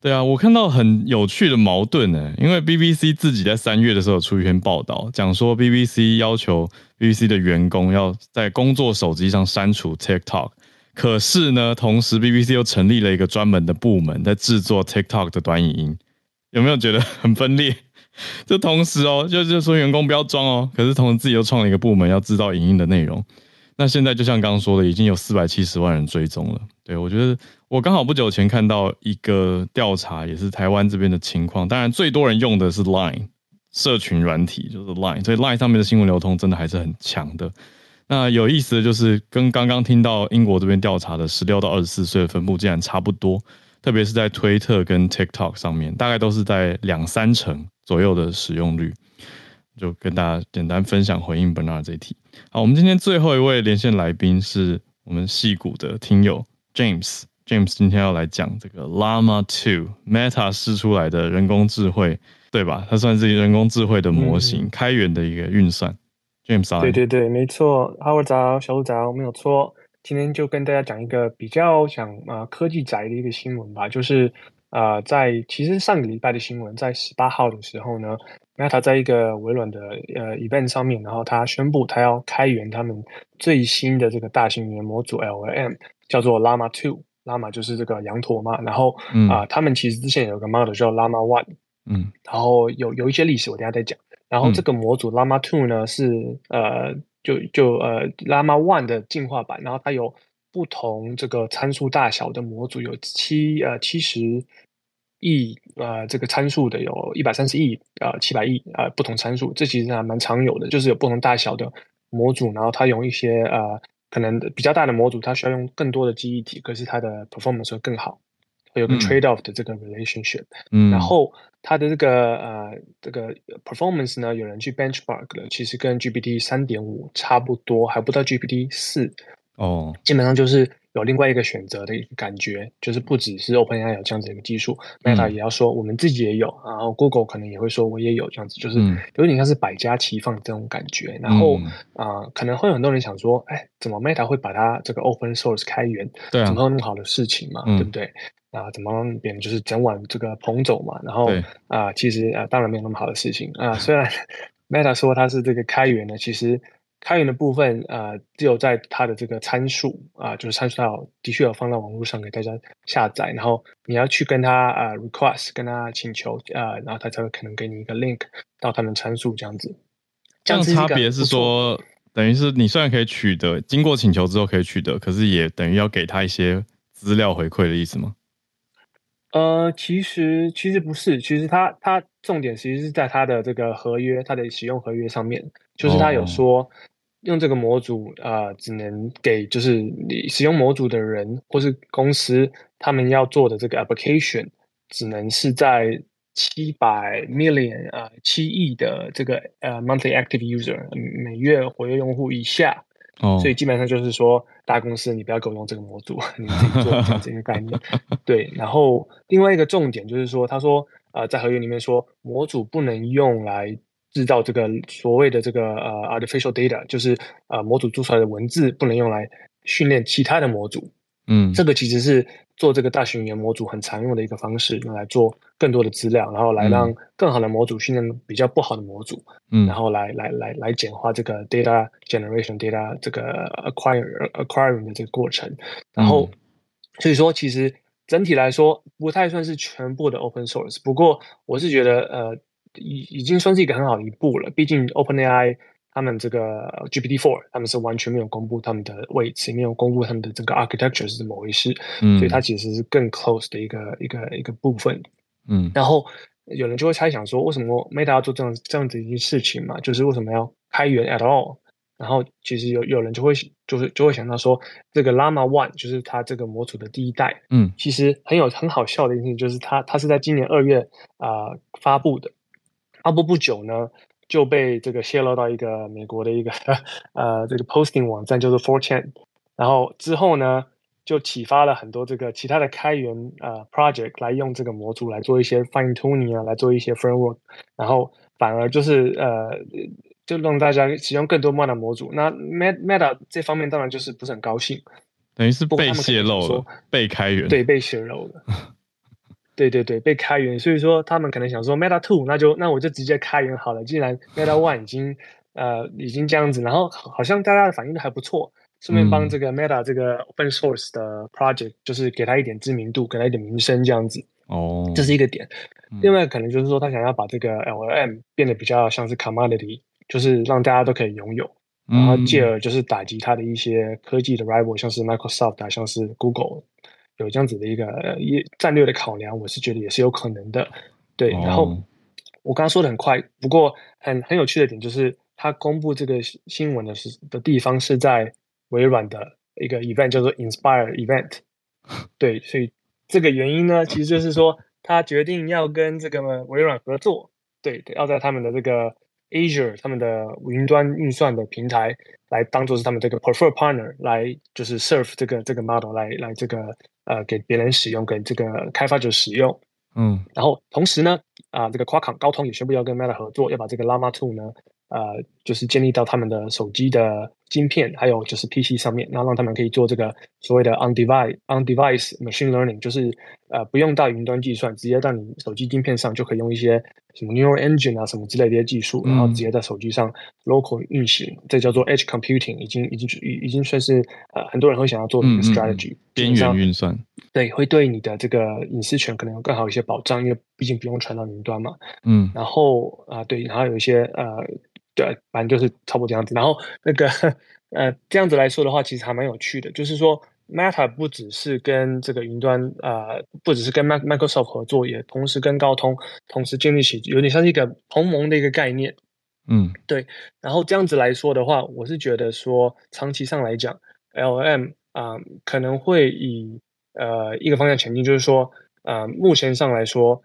B: 对啊，我看到很有趣的矛盾呢，因为 BBC 自己在三月的时候出一篇报道，讲说 BBC 要求 BBC 的员工要在工作手机上删除 TikTok，可是呢，同时 BBC 又成立了一个专门的部门在制作 TikTok 的短影音，有没有觉得很分裂？<laughs> 就同时哦，就就说员工不要装哦，可是同时自己又创了一个部门要制造影音的内容。那现在就像刚刚说的，已经有四百七十万人追踪了。对，我觉得。我刚好不久前看到一个调查，也是台湾这边的情况。当然，最多人用的是 Line 社群软体，就是 Line，所以 Line 上面的新闻流通真的还是很强的。那有意思的就是，跟刚刚听到英国这边调查的十六到二十四岁的分布竟然差不多，特别是在推特跟 TikTok 上面，大概都是在两三成左右的使用率。就跟大家简单分享回应 Bernard 这一题。好，我们今天最后一位连线来宾是我们戏骨的听友 James。James 今天要来讲这个 Llama Two Meta 试出来的人工智慧，对吧？它算是人工智慧的模型，嗯、开源的一个运算。James，
E: 对对对，没错，Howard 早，小路早，没有错。今天就跟大家讲一个比较想啊科技宅的一个新闻吧，就是啊、呃、在其实上个礼拜的新闻，在十八号的时候呢，Meta 在一个微软的呃 event 上面，然后他宣布他要开源他们最新的这个大型语言模组 LLM，叫做 Llama Two。Llama 就是这个羊驼嘛，然后啊、嗯呃、他们其实之前有个 model 叫 Llama One，嗯，然后有有一些历史我等下再讲，然后这个模组 Llama Two 呢是呃。就就呃，Llama One 的进化版，然后它有不同这个参数大小的模组，有七呃七十亿呃这个参数的，有一百三十亿呃七百亿呃不同参数，这其实还蛮常有的，就是有不同大小的模组，然后它用一些呃可能比较大的模组，它需要用更多的记忆体，可是它的 performance 会更好。会有个 trade off 的这个 relationship，嗯，然后它的这个呃这个 performance 呢，有人去 benchmark 了，其实跟 GPT 三点五差不多，还不到 GPT 四哦，基本上就是有另外一个选择的一个感觉，就是不只是 OpenAI 有这样子一个技术，嗯，Meta 也要说我们自己也有，然后 Google 可能也会说我也有这样子，就是有点像是百家齐放这种感觉。然后啊，呃，可能会有很多人想说，哎，怎么 Meta 会把它这个 open source 开源？对啊，怎么会那么好的事情嘛，嗯，对不对？啊，怎么别人就是整晚这个捧走嘛，然后啊、呃，其实啊、呃，当然没有那么好的事情啊、呃。虽然 <laughs> Meta 说它是这个开源的，其实开源的部分啊、呃，只有在它的这个参数啊、呃，就是参数它的确有放到网络上给大家下载，然后你要去跟他啊、呃、request，跟他请求啊、呃，然后他才会可能给你一个 link 到他们参数这样子。
B: 这样差别是说，等于是你虽然可以取得，经过请求之后可以取得，可是也等于要给他一些资料回馈的意思吗？
E: 呃，其实其实不是，其实它它重点其实是在它的这个合约，它的使用合约上面，就是它有说用这个模组啊、呃，只能给就是你使用模组的人或是公司，他们要做的这个 application，只能是在七百 million 啊、呃、七亿的这个呃 monthly active user 每月活跃用户以下。哦，所以基本上就是说，大公司你不要给我用这个模组，<laughs> 你自己做这样子一个概念。<laughs> 对，然后另外一个重点就是说，他说，呃，在合约里面说，模组不能用来制造这个所谓的这个呃 artificial data，就是呃模组做出来的文字不能用来训练其他的模组。嗯，这个其实是。做这个大型语言模组很常用的一个方式，用来做更多的资料，然后来让更好的模组训练比较不好的模组，嗯，然后来来来来简化这个 data generation、data 这个 acquire acquiring 的这个过程。然后，所以说其实整体来说不太算是全部的 open source，不过我是觉得呃已已经算是一个很好的一步了。毕竟 OpenAI。他们这个 GPT Four，他们是完全没有公布他们的位置，没有公布他们的整个 architecture 是怎么回事，嗯，所以它其实是更 close 的一个一个一个部分，嗯，然后有人就会猜想说，为什么 Meta 要做这样这样子一件事情嘛？就是为什么要开源 at all？然后其实有有人就会就是就会想到说，这个 Llama One 就是它这个模组的第一代，嗯，其实很有很好笑的一件事情，就是它它是在今年二月啊、呃、发布的，发布不久呢。就被这个泄露到一个美国的一个呃这个 posting 网站，叫做 4chan，然后之后呢，就启发了很多这个其他的开源呃 project 来用这个模组来做一些 fine tuning 啊，来做一些 framework，然后反而就是呃就让大家使用更多 Meta 模组。那 Meta 这方面当然就是不是很高兴，
B: 等于是被泄露了，被开源，
E: 对，被泄露了。对对对，被开源，所以说他们可能想说 Meta Two，那就那我就直接开源好了。既然 Meta One 已经呃已经这样子，然后好像大家的反应都还不错，顺便帮这个 Meta 这个 Open Source 的 project，就是给他一点知名度，给他一点名声这样子。哦，这是一个点。另外可能就是说他想要把这个 LLM 变得比较像是 commodity，就是让大家都可以拥有，然后继而就是打击他的一些科技的 rival，像是 Microsoft 啊，像是 Google。有这样子的一个一战略的考量，我是觉得也是有可能的，对。然后我刚刚说的很快，不过很很有趣的点就是，他公布这个新闻的是的地方是在微软的一个 event，叫做 Inspire Event。<laughs> 对，所以这个原因呢，其实就是说他决定要跟这个微软合作，对，要在他们的这个 Azure 他们的云端运算的平台来当做是他们这个 preferred partner 来就是 serve 这个这个 model 来来这个。呃，给别人使用，给这个开发者使用，嗯，然后同时呢，啊、呃，这个 Qualcomm 高通也宣布要跟 Meta 合作，要把这个 Llama 2呢，呃，就是建立到他们的手机的晶片，还有就是 PC 上面，然后让他们可以做这个所谓的 on-device on-device machine learning，就是呃不用到云端计算，直接到你手机晶片上就可以用一些什么 neural engine 啊什么之类的一些技术，然后直接在手机上 local 运行，嗯、这叫做 edge computing，已经已经已经算是呃很多人会想要做的一个 strategy，
B: 边缘运算，
E: 对，会对你的这个隐私权可能有更好一些保障，因为毕竟不用传到云端嘛，嗯，然后啊、呃、对，然后有一些呃。对，反正就是差不多这样子。然后那个呃，这样子来说的话，其实还蛮有趣的。就是说，Meta 不只是跟这个云端呃，不只是跟 Microsoft 合作，也同时跟高通同时建立起有点像是一个同盟的一个概念。嗯，对。然后这样子来说的话，我是觉得说，长期上来讲，LLM 啊、呃、可能会以呃一个方向前进，就是说呃，目前上来说。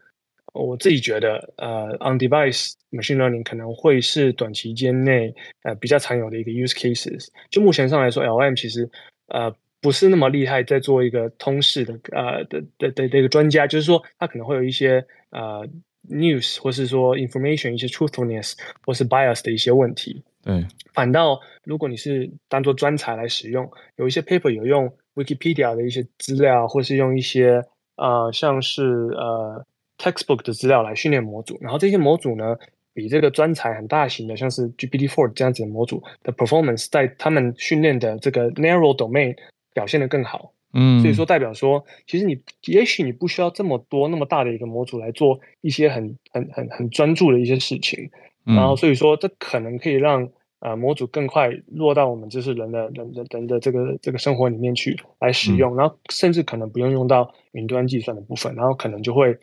E: 我自己觉得，呃，on-device machine learning 可能会是短期间内呃比较常有的一个 use cases。就目前上来说，LM 其实呃不是那么厉害，在做一个通识的呃的的的的一个专家，就是说他可能会有一些呃 news 或是说 information 一些 truthfulness 或是 bias 的一些问题。
B: 对，
E: 反倒如果你是当做专才来使用，有一些 paper 有用 Wikipedia 的一些资料，或是用一些呃像是呃。Textbook 的资料来训练模组，然后这些模组呢，比这个专才很大型的，像是 GPT-4 这样子的模组的 performance，在他们训练的这个 narrow domain 表现的更好。嗯，所以说代表说，其实你也许你不需要这么多那么大的一个模组来做一些很很很很专注的一些事情。然后所以说，这可能可以让呃模组更快落到我们就是人的人的人的这个这个生活里面去来使用，然后甚至可能不用用到云端计算的部分，然后可能就会。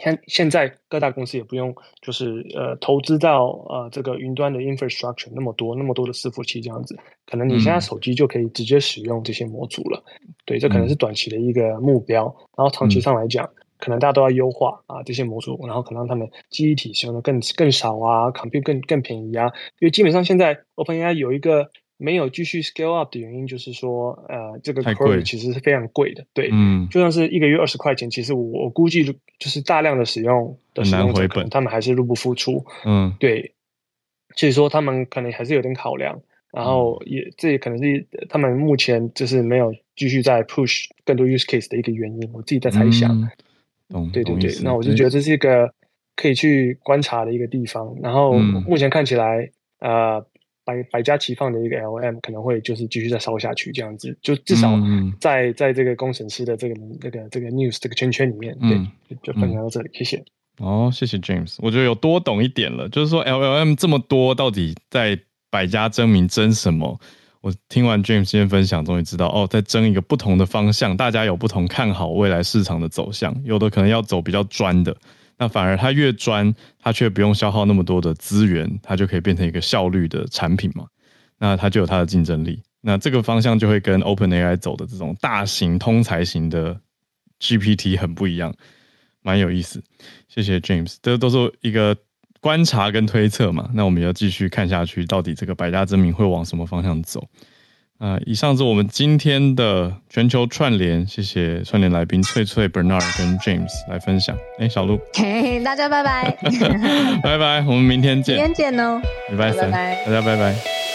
E: 现现在各大公司也不用，就是呃投资到呃这个云端的 infrastructure 那么多那么多的伺服器这样子，可能你现在手机就可以直接使用这些模组了。嗯、对，这可能是短期的一个目标，嗯、然后长期上来讲，可能大家都要优化啊这些模组，然后可能让他们记忆体使用的更更少啊，compute 更更便宜啊，因为基本上现在 OpenAI 有一个。没有继续 scale up 的原因就是说，呃，这个 query 其实是非常贵的，对，嗯，就算是一个月二十块钱，其实我我估计就是大量的使用的使用者，可能他们还是入不敷出，嗯，对，所以说他们可能还是有点考量，然后也、嗯、这也可能是他们目前就是没有继续在 push 更多 use case 的一个原因，我自己在猜想，嗯，对对对，那我就觉得这是一个可以去观察的一个地方，然后目前看起来，呃。百百家齐放的一个 LM 可能会就是继续再烧下去，这样子就至少在、嗯、在这个工程师的这个这个这个 news 这个圈圈里面，对，嗯、就分享到这里，谢谢。
B: 哦，谢谢 James，我觉得有多懂一点了。就是说 LLM 这么多，到底在百家争鸣争什么？我听完 James 今天分享，终于知道哦，在争一个不同的方向，大家有不同看好未来市场的走向，有的可能要走比较专的。那反而它越专，它却不用消耗那么多的资源，它就可以变成一个效率的产品嘛。那它就有它的竞争力。那这个方向就会跟 OpenAI 走的这种大型通才型的 GPT 很不一样，蛮有意思。谢谢 James，这都是一个观察跟推测嘛。那我们要继续看下去，到底这个百家争鸣会往什么方向走？啊、呃，以上是我们今天的全球串联，谢谢串联来宾翠翠、Bernard 跟 James 来分享。哎，小鹿，
A: 嘿，大家拜拜，<laughs>
B: 拜拜，我们明天见，
A: 明天见哦，
B: 礼拜三，拜拜。大家拜拜。